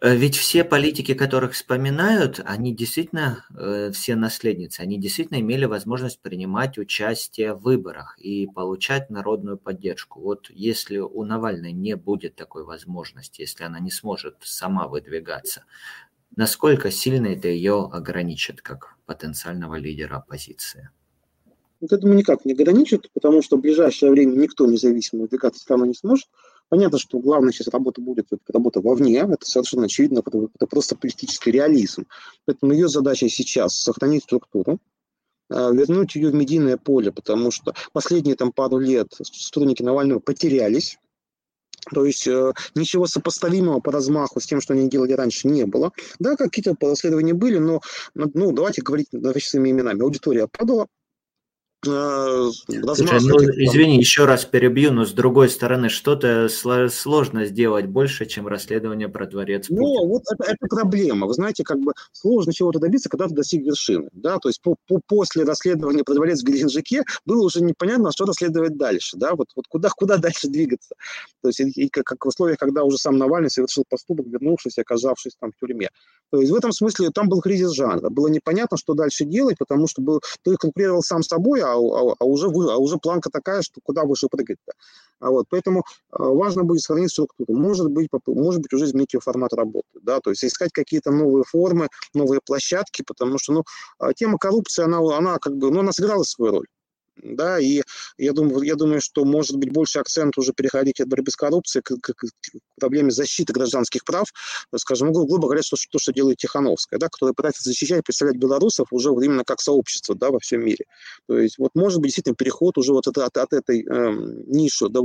Э, ведь все политики, которых вспоминают, они действительно, э, все наследницы, они действительно имели возможность принимать участие в выборах и получать народную поддержку. Вот если у Навальной не будет такой возможности, если она не сможет сама выдвигаться, насколько сильно это ее ограничит как потенциального лидера оппозиции?
Вот этому никак не граничит, потому что в ближайшее время никто независимо выдвигаться страну не сможет. Понятно, что главная сейчас работа будет работа вовне, это совершенно очевидно, это, это просто политический реализм. Поэтому ее задача сейчас сохранить структуру, а, вернуть ее в медийное поле, потому что последние там пару лет сторонники Навального потерялись, то есть э, ничего сопоставимого по размаху с тем, что они делали раньше, не было. Да, какие-то расследования были, но ну, давайте говорить своими именами. Аудитория падала,
Э, Слушай, ну, извини, еще раз перебью, но с другой стороны, что-то сложно сделать больше, чем расследование про дворец
Ну, вот это, это проблема. Вы знаете, как бы сложно чего-то добиться, когда ты достиг вершины. Да? То есть по, по, после расследования про дворец в Геленджике было уже непонятно, что расследовать дальше. Да? Вот, вот куда, куда дальше двигаться. То есть и, и как, как в условиях, когда уже сам Навальный совершил поступок, вернувшись, оказавшись там в тюрьме. То есть в этом смысле там был кризис жанра. Было непонятно, что дальше делать, потому что был, ты конкурировал сам с собой, а, а, а, уже, а уже планка такая, что куда выше прыгать-то. А вот, поэтому а, важно будет сохранить структуру. Может быть, может быть уже изменить ее формат работы. Да? То есть искать какие-то новые формы, новые площадки, потому что ну, а, тема коррупции, она, она как бы, ну, она сыграла свою роль да, и я думаю, я думаю, что может быть больше акцент уже переходить от борьбы с коррупцией к, к, к проблеме защиты гражданских прав, скажем, грубо говоря, то, что делает Тихановская, да, которая пытается защищать, представлять белорусов уже именно как сообщество, да, во всем мире. То есть вот может быть действительно переход уже вот от, от, от этой э, ниши до,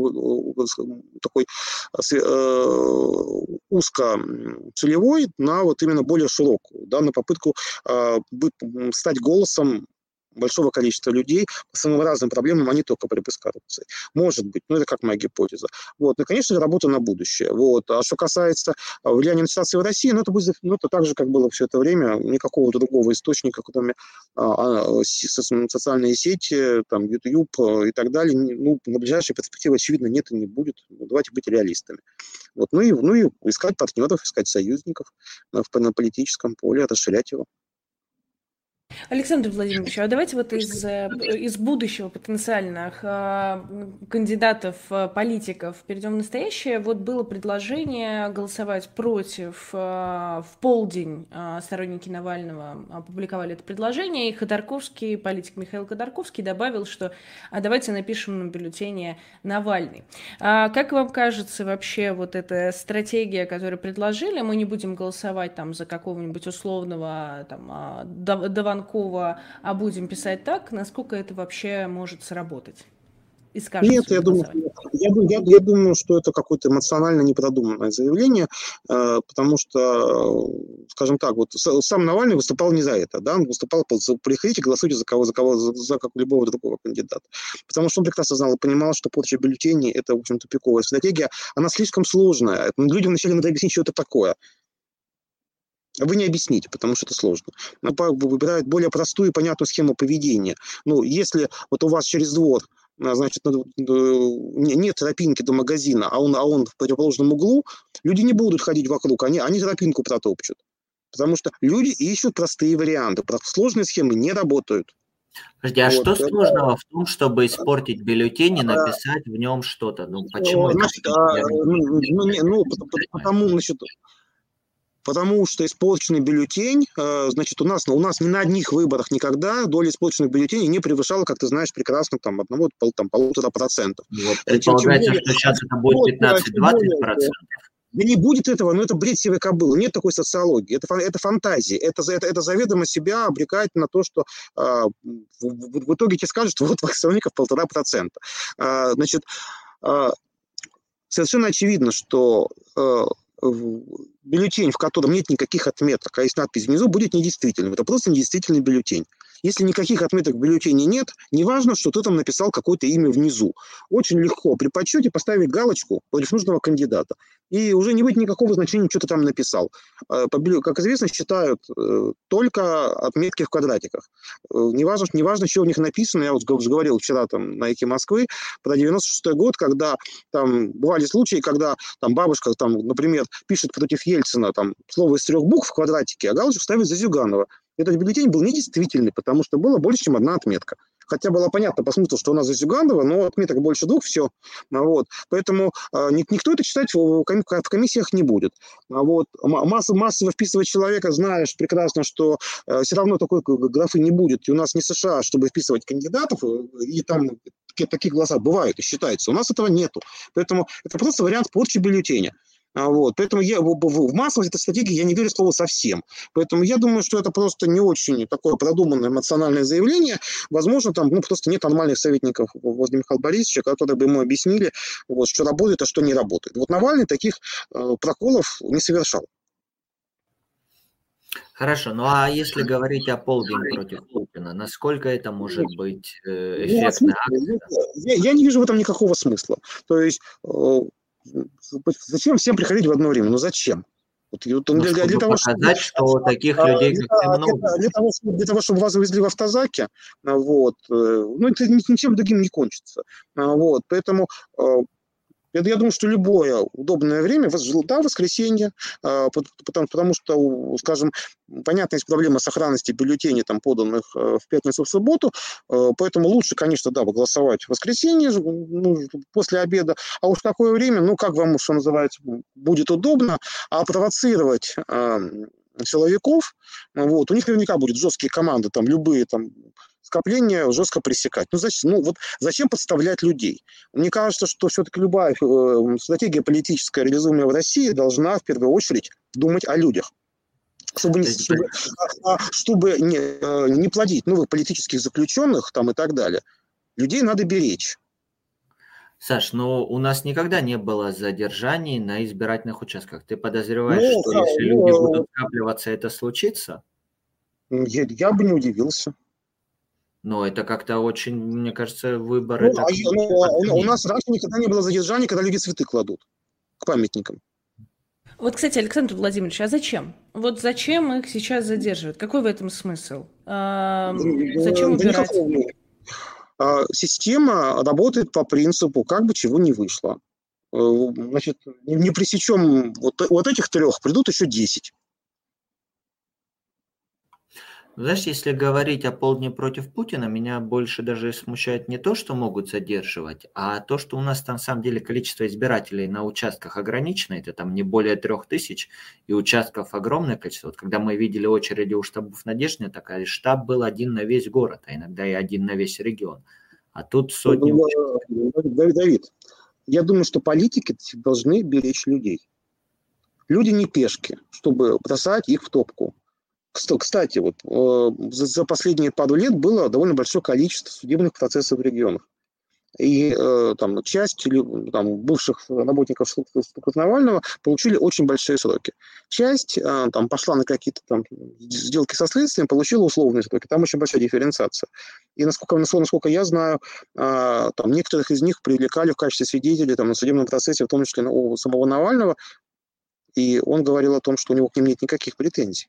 такой э, узко целевой на вот именно более широкую, да, на попытку э, стать голосом большого количества людей по самым разным проблемам, а не только борьбы с. Может быть, но это как моя гипотеза. Вот. Ну, конечно, работа на будущее. Вот. А что касается а, влияния на ситуацию в России, ну, это, будет, ну, это так же, как было все это время, никакого другого источника, кроме а, а, социальные сети, там, YouTube и так далее, ну, на ближайшей перспективе, очевидно, нет и не будет. Ну, давайте быть реалистами. Вот. Ну, и, ну и искать партнеров, искать союзников на, на политическом поле, расширять его.
Александр Владимирович, а давайте вот из, э, из будущего потенциальных э, кандидатов, э, политиков перейдем в настоящее. Вот было предложение голосовать против в полдень. Сторонники Навального опубликовали это предложение, и Ходорковский, политик Михаил Ходорковский добавил, что а давайте напишем на бюллетене Навальный. А как вам кажется вообще вот эта стратегия, которую предложили, мы не будем голосовать там за какого-нибудь условного там, а, Даван Панкова, а будем писать так, насколько это вообще может сработать?
и скажет Нет, я думаю, я, я, я думаю, что это какое-то эмоционально непродуманное заявление, э, потому что, скажем так, вот сам Навальный выступал не за это, да, он выступал за приходите, голосуйте за кого, за кого, за, за как любого другого кандидата. Потому что он прекрасно знал и понимал, что порча бюллетеней – это, в общем, тупиковая стратегия, она слишком сложная. Людям вначале надо объяснить, что это такое. Вы не объясните, потому что это сложно. Выбирают более простую и понятную схему поведения. Ну, если вот у вас через двор а, значит, нет тропинки до магазина, а он, а он в противоположном углу, люди не будут ходить вокруг, они, они тропинку протопчут. Потому что люди ищут простые варианты. Сложные схемы не работают.
Подожди, а вот, что это... сложного в том, чтобы испортить бюллетень и а, написать в нем что-то? Ну, почему? Значит, а,
ну, ну, ну, потому, значит, потому что испорченный бюллетень, э, значит, у нас, у нас ни на одних выборах никогда доля испорченных бюллетеней не превышала, как ты знаешь прекрасно, там, одного, там, полутора процентов. Вот,
предполагается, более, что сейчас это будет 15-20 процентов.
Да не будет этого, но это бред сивой кобылы. Нет такой социологии. Это, это фантазии. Это, это, это заведомо себя обрекает на то, что э, в, в итоге тебе скажут, что вот вакцинников полтора процента. Э, значит, э, совершенно очевидно, что э, бюллетень, в котором нет никаких отметок, а есть надпись внизу, будет недействительным. Это просто недействительный бюллетень. Если никаких отметок в бюллетене нет, неважно, что ты там написал какое-то имя внизу. Очень легко при подсчете поставить галочку против нужного кандидата. И уже не будет никакого значения, что ты там написал. А, как известно, считают э, только отметки в квадратиках. Э, неважно, неважно, что у них написано. Я вот говорил вчера там на ЭКИ Москвы про 96 год, когда там бывали случаи, когда там бабушка, там, например, пишет против Ельцина там слово из трех букв в квадратике, а галочку ставит за Зюганова этот бюллетень был недействительный, потому что было больше, чем одна отметка. Хотя было понятно по смыслу, что у нас за Зюгандова, но отметок больше двух, все. Вот. Поэтому э, никто это читать в, комиссиях не будет. Вот. Масс, массово вписывать человека, знаешь прекрасно, что э, все равно такой графы не будет. И у нас не США, чтобы вписывать кандидатов, и там такие голоса бывают и считаются. У нас этого нету. Поэтому это просто вариант порчи бюллетеня. А, вот. Поэтому я, в, массовость этой стратегии я не верю слову совсем. Поэтому я думаю, что это просто не очень такое продуманное эмоциональное заявление. Возможно, там ну, просто нет нормальных советников возле Михаила Борисовича, которые бы ему объяснили, вот, что работает, а что не работает. Вот Навальный таких э, проколов не совершал.
Хорошо, ну а если говорить о полдень против Путина, насколько это может быть э, эффектно?
Я, я не вижу в этом никакого смысла. То есть э, зачем всем приходить в одно время? Ну зачем?
Вот, вот, ну, для, для того, показать, чтобы, что таких а, людей как
для, много. Для, для, того, чтобы, для того, чтобы вас увезли в автозаке, а, вот, э, ну, это ничем другим не кончится. А, вот, поэтому я, я думаю, что любое удобное время, да, воскресенье, а, потому, потому что, скажем, понятно, есть проблема сохранности бюллетеней, там, поданных э, в пятницу, в субботу, э, поэтому лучше, конечно, да, голосовать в воскресенье, ну, после обеда, а уж какое время, ну, как вам, что называется, будет удобно, а провоцировать силовиков, вот, у них наверняка будут жесткие команды, там, любые, там, скопление жестко пресекать. Ну, зачем, ну, вот зачем подставлять людей? Мне кажется, что все-таки любая э, стратегия политическая, реализуемая в России, должна в первую очередь думать о людях. Чтобы, чтобы, а, чтобы не, э, не плодить новых политических заключенных там и так далее. Людей надо беречь.
Саш, ну у нас никогда не было задержаний на избирательных участках. Ты подозреваешь, ну, что если ну, люди будут скапливаться, это случится?
Я, я бы не удивился.
Но это как-то очень, мне кажется, выборы... Ну,
а, ну, а у нас раньше никогда не было задержаний, когда люди цветы кладут к памятникам.
Вот, кстати, Александр Владимирович, а зачем? Вот зачем их сейчас задерживают? Какой в этом смысл? А, зачем убирать?
А, система работает по принципу, как бы чего не вышло. Э, значит, не пресечем вот, вот этих трех, придут еще десять.
Знаешь, если говорить о полдне против Путина, меня больше даже смущает не то, что могут задерживать, а то, что у нас там, на самом деле количество избирателей на участках ограничено, это там не более трех тысяч, и участков огромное количество. Вот когда мы видели очереди у штабов Надежды, такая штаб был один на весь город, а иногда и один на весь регион. А тут сотни... Ну,
Давид, Давид, я думаю, что политики должны беречь людей. Люди не пешки, чтобы бросать их в топку. Кстати, вот э, за последние пару лет было довольно большое количество судебных процессов в регионах. И э, там часть там, бывших работников службы Навального получили очень большие сроки. Часть э, там пошла на какие-то там сделки со следствием, получила условные сроки. Там очень большая дифференциация. И насколько, насколько я знаю, там некоторых из них привлекали в качестве свидетелей там, на судебном процессе, в том числе у самого Навального. И он говорил о том, что у него к ним нет никаких претензий.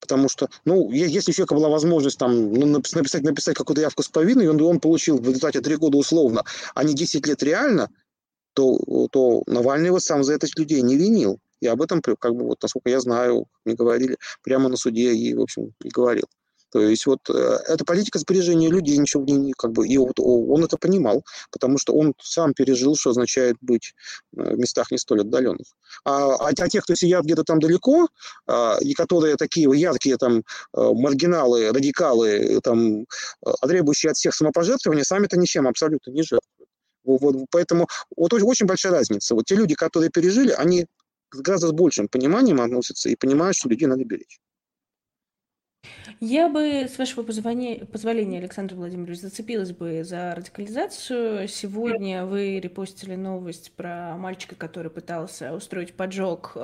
Потому что, ну, если у человека была возможность там ну, написать, написать какую-то явку с повинной, он, он получил в результате 3 года условно, а не 10 лет реально, то, то Навальный его сам за это людей не винил. И об этом, как бы, вот, насколько я знаю, мне говорили прямо на суде и, в общем, и говорил. То есть вот э, эта политика сбережения людей, ничего не, как бы, и вот он это понимал, потому что он сам пережил, что означает быть э, в местах не столь отдаленных. А, а, а те, кто сидят где-то там далеко, а, и которые такие яркие там э, маргиналы, радикалы, там, требующие от всех самопожертвования, сами-то ничем абсолютно не жертвуют. Вот, поэтому вот очень большая разница. Вот те люди, которые пережили, они гораздо с большим пониманием относятся и понимают, что людей надо беречь.
Я бы, с вашего позволения, Александр Владимирович, зацепилась бы за радикализацию. Сегодня вы репостили новость про мальчика, который пытался устроить поджог э,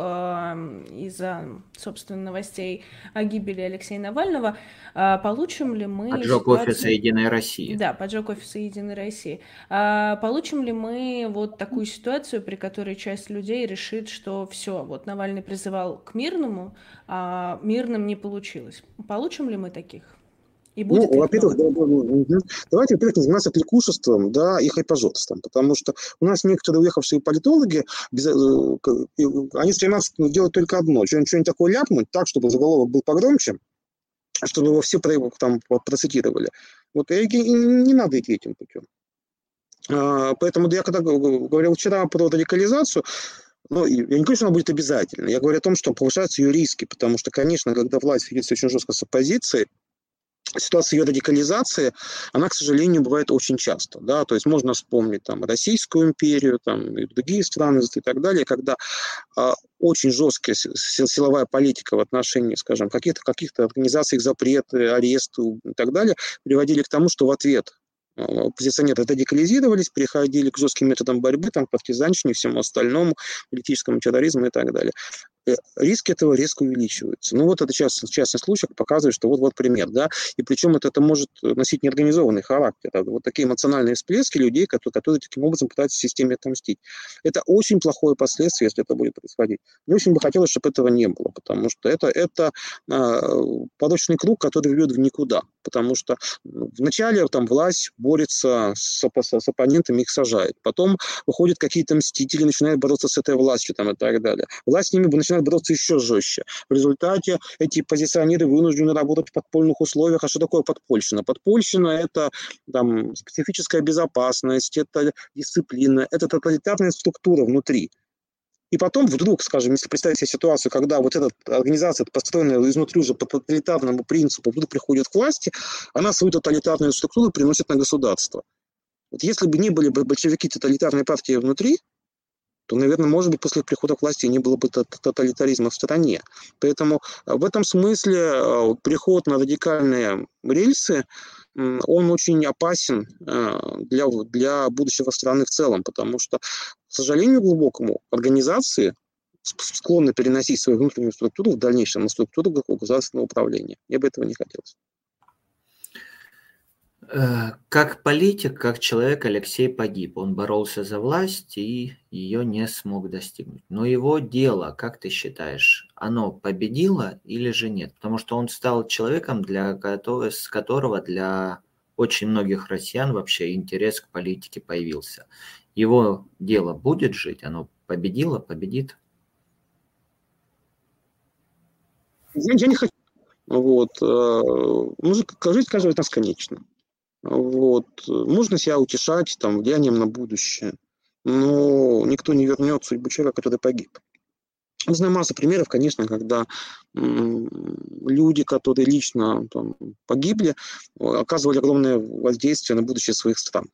из-за, собственно, новостей о гибели Алексея Навального. А получим ли мы...
Поджог ситуацию... офиса Единой России.
Да, поджог офиса Единой России. А получим ли мы вот такую ситуацию, при которой часть людей решит, что все, вот Навальный призывал к мирному, а мирным не получилось? Получим ли мы таких?
И будет ну, во-первых, да, да, давайте, во-первых, не заниматься кликушеством, да, и хайпажорством, потому что у нас некоторые уехавшие политологи, без, э, они стремятся делать только одно, что-нибудь такое ляпнуть так, чтобы заголовок был погромче, чтобы его все там процитировали. Вот и не надо идти этим путем. А, поэтому я когда говорил вчера про радикализацию, ну, я не говорю, что она будет обязательно. Я говорю о том, что повышаются ее риски, потому что, конечно, когда власть видит очень жестко с оппозицией, ситуация ее радикализации, она, к сожалению, бывает очень часто. Да? То есть можно вспомнить там, Российскую империю там, и другие страны и так далее, когда а, очень жесткая силовая политика в отношении, скажем, каких-то каких организаций, их запреты, аресты и так далее, приводили к тому, что в ответ оппозиционеры радикализировались, переходили к жестким методам борьбы, там, партизанщине, всему остальному, политическому терроризму и так далее. Э, риски этого резко увеличиваются. Ну, вот это частный, частный случай показывает, что вот-вот пример, да, и причем это, это может носить неорганизованный характер. Вот такие эмоциональные всплески людей, которые, которые таким образом пытаются системе отомстить. Это очень плохое последствие, если это будет происходить. Мне очень бы хотелось, чтобы этого не было, потому что это, это э, порочный круг, который ведет в никуда. Потому что вначале там власть борется с, с, с оппонентами, их сажает. Потом выходят какие-то мстители, начинают бороться с этой властью там, и так далее. Власть с ними начинает начинают бороться еще жестче. В результате эти позиционеры вынуждены работать в подпольных условиях. А что такое подпольщина? Подпольщина – это там, специфическая безопасность, это дисциплина, это тоталитарная структура внутри. И потом вдруг, скажем, если представить себе ситуацию, когда вот эта организация, построенная изнутри уже по тоталитарному принципу, вдруг приходит к власти, она свою тоталитарную структуру приносит на государство. Вот если бы не были бы большевики тоталитарной партии внутри, то, наверное, может быть, после прихода к власти не было бы тоталитаризма в стране. Поэтому э, в этом смысле э, приход на радикальные рельсы, он очень опасен э, для, для будущего страны в целом, потому что, к сожалению глубокому, организации склонны переносить свою внутреннюю структуру в дальнейшем на структуру государственного управления. Мне бы этого не хотелось.
Э, как политик, как человек Алексей погиб. Он боролся за власть и ее не смог достигнуть. Но его дело, как ты считаешь, оно победило или же нет? Потому что он стал человеком, для с которого для очень многих россиян вообще интерес к политике появился. Его дело будет жить, оно победило, победит?
Я, я не хочу. Вот. Музыка, э, жить каждого из нас конечно. Вот. Можно себя утешать там, влиянием на будущее, но никто не вернет судьбу человека, который погиб. Я знаю массу примеров, конечно, когда люди, которые лично там, погибли, оказывали огромное воздействие на будущее своих стран.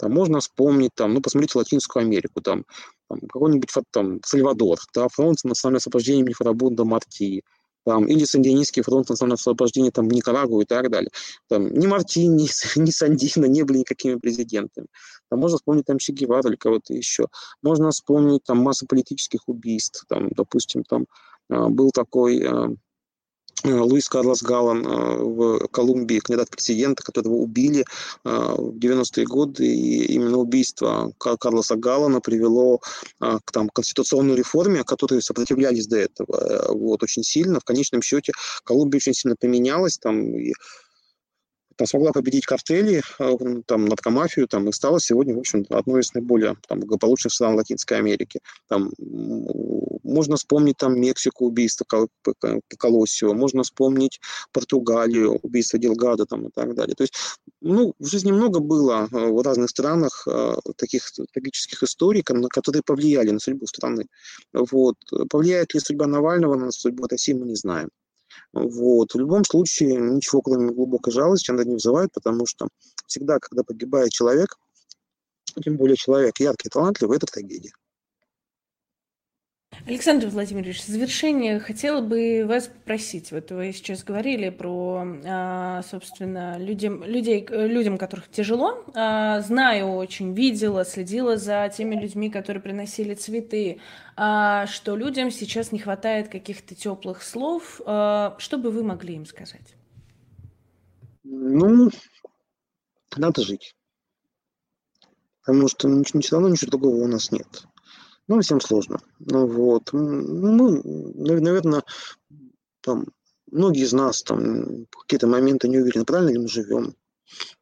Там можно вспомнить, там, ну, посмотрите Латинскую Америку, там, там какой-нибудь там, Сальвадор, да, фронт национального освобождения имени Фарабунда Мартии, там, или Сандинистский фронт национального освобождения там, в Никарагу и так далее. Там, ни Мартин, ни, ни Сандина не были никакими президентами. Там, можно вспомнить там Че Гевара или кого-то еще. Можно вспомнить там массу политических убийств. Там, допустим, там а, был такой а, Луис Карлос Галлан э, в Колумбии, кандидат президента, которого убили э, в 90-е годы. И именно убийство Карлоса Галлана привело к там, конституционной реформе, которые сопротивлялись до этого вот, очень сильно. В конечном счете Колумбия очень сильно поменялась. Там, и там, смогла победить картели, э, там, наркомафию, там, и стала сегодня, в общем, одной из наиболее там, благополучных стран Латинской Америки. Там, можно вспомнить там Мексику, убийство Колосио, можно вспомнить Португалию, убийство Делгада там, и так далее. То есть, ну, в жизни много было э, в разных странах э, таких трагических историй, которые повлияли на судьбу страны. Вот. Повлияет ли судьба Навального на судьбу России, мы не знаем. Вот. В любом случае, ничего, кроме глубокой жалости, она не вызывает, потому что всегда, когда погибает человек, тем более человек яркий, талантливый, это трагедия.
Александр Владимирович, в завершение хотела бы вас попросить. Вот вы сейчас говорили про, а, собственно, людям, людей, людям, которых тяжело. А, знаю очень, видела, следила за теми людьми, которые приносили цветы, а, что людям сейчас не хватает каких-то теплых слов. Что бы вы могли им сказать?
Ну, надо жить. Потому что равно ничего другого у нас нет. Ну, всем сложно. Ну, вот. Мы, наверное, там, многие из нас там какие-то моменты не уверены, правильно ли мы живем,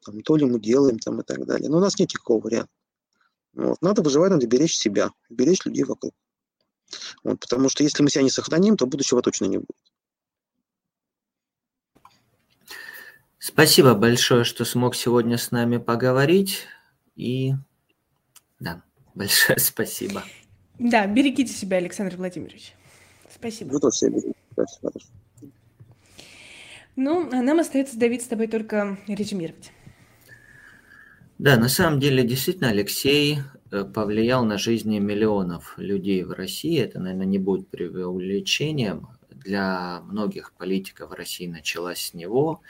там, то ли мы делаем там, и так далее. Но у нас нет такого варианта. Вот. Надо выживать, надо беречь себя, беречь людей вокруг. Вот, потому что если мы себя не сохраним, то будущего точно не будет.
Спасибо большое, что смог сегодня с нами поговорить. И да, большое спасибо.
Да, берегите себя, Александр Владимирович. Спасибо. Вы тоже себя берегите. Спасибо. Ну, а нам остается, Давид, с тобой только резюмировать.
Да, на самом деле, действительно, Алексей э, повлиял на жизни миллионов людей в России. Это, наверное, не будет преувеличением. Для многих политиков России началась с него.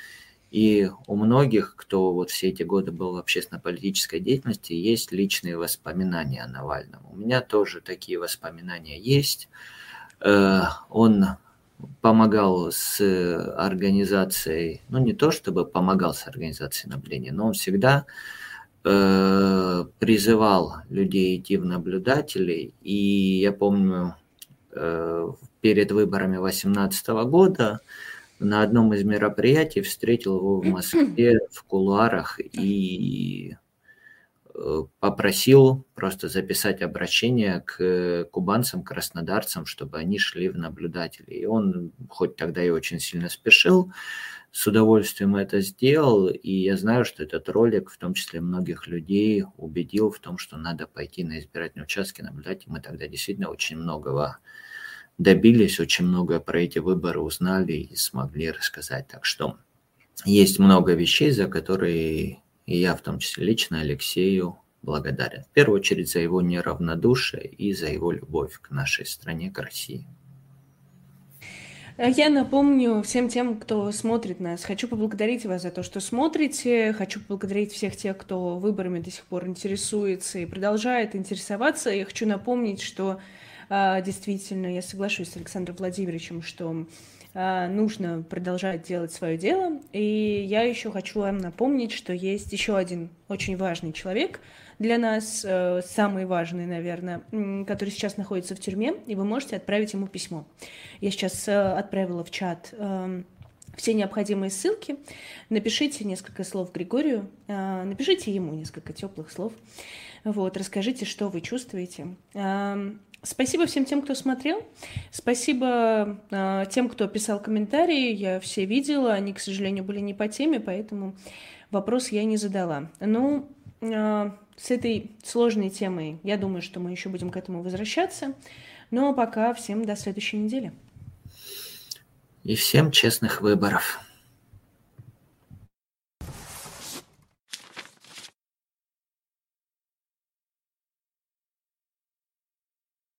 И у многих, кто вот все эти годы был в общественно-политической деятельности, есть личные воспоминания о Навальном. У меня тоже такие воспоминания есть. Э, он помогал с организацией, ну не то чтобы помогал с организацией наблюдения, но он всегда э, призывал людей идти в наблюдателей. И я помню, э, перед выборами 2018 года на одном из мероприятий встретил его в Москве в кулуарах и Э, попросил просто записать обращение к кубанцам, краснодарцам, чтобы они шли в наблюдатели. И он, хоть тогда и очень сильно спешил, с удовольствием это сделал, и я знаю, что этот ролик, в том числе многих людей, убедил в том, что надо пойти на избирательные участки наблюдать, и мы тогда действительно очень многого добились, очень многое про эти выборы узнали и смогли рассказать. Так что есть много вещей, за которые и я в том числе лично Алексею благодарен. В первую очередь за его неравнодушие и за его любовь к нашей стране, к России.
Я напомню всем тем, кто смотрит нас. Хочу поблагодарить вас за то, что смотрите. Хочу поблагодарить всех тех, кто выборами до сих пор интересуется и продолжает интересоваться. Я хочу напомнить, что действительно я соглашусь с Александром Владимировичем, что а, нужно продолжать делать свое дело. И я еще хочу вам напомнить, что есть еще один очень важный человек для нас, э, самый важный, наверное, который сейчас находится в тюрьме, и вы можете отправить ему письмо. Я сейчас э, отправила в чат эм, все необходимые ссылки. Напишите несколько слов Григорию, э, напишите ему несколько теплых слов. Вот, расскажите, что вы чувствуете. Спасибо всем тем, кто смотрел. Спасибо э, тем, кто писал комментарии. Я все видела. Они, к сожалению, были не по теме, поэтому вопрос я не задала. Ну, э, с этой сложной темой, я думаю, что мы еще будем к этому возвращаться. Но пока всем до следующей недели.
И всем честных выборов.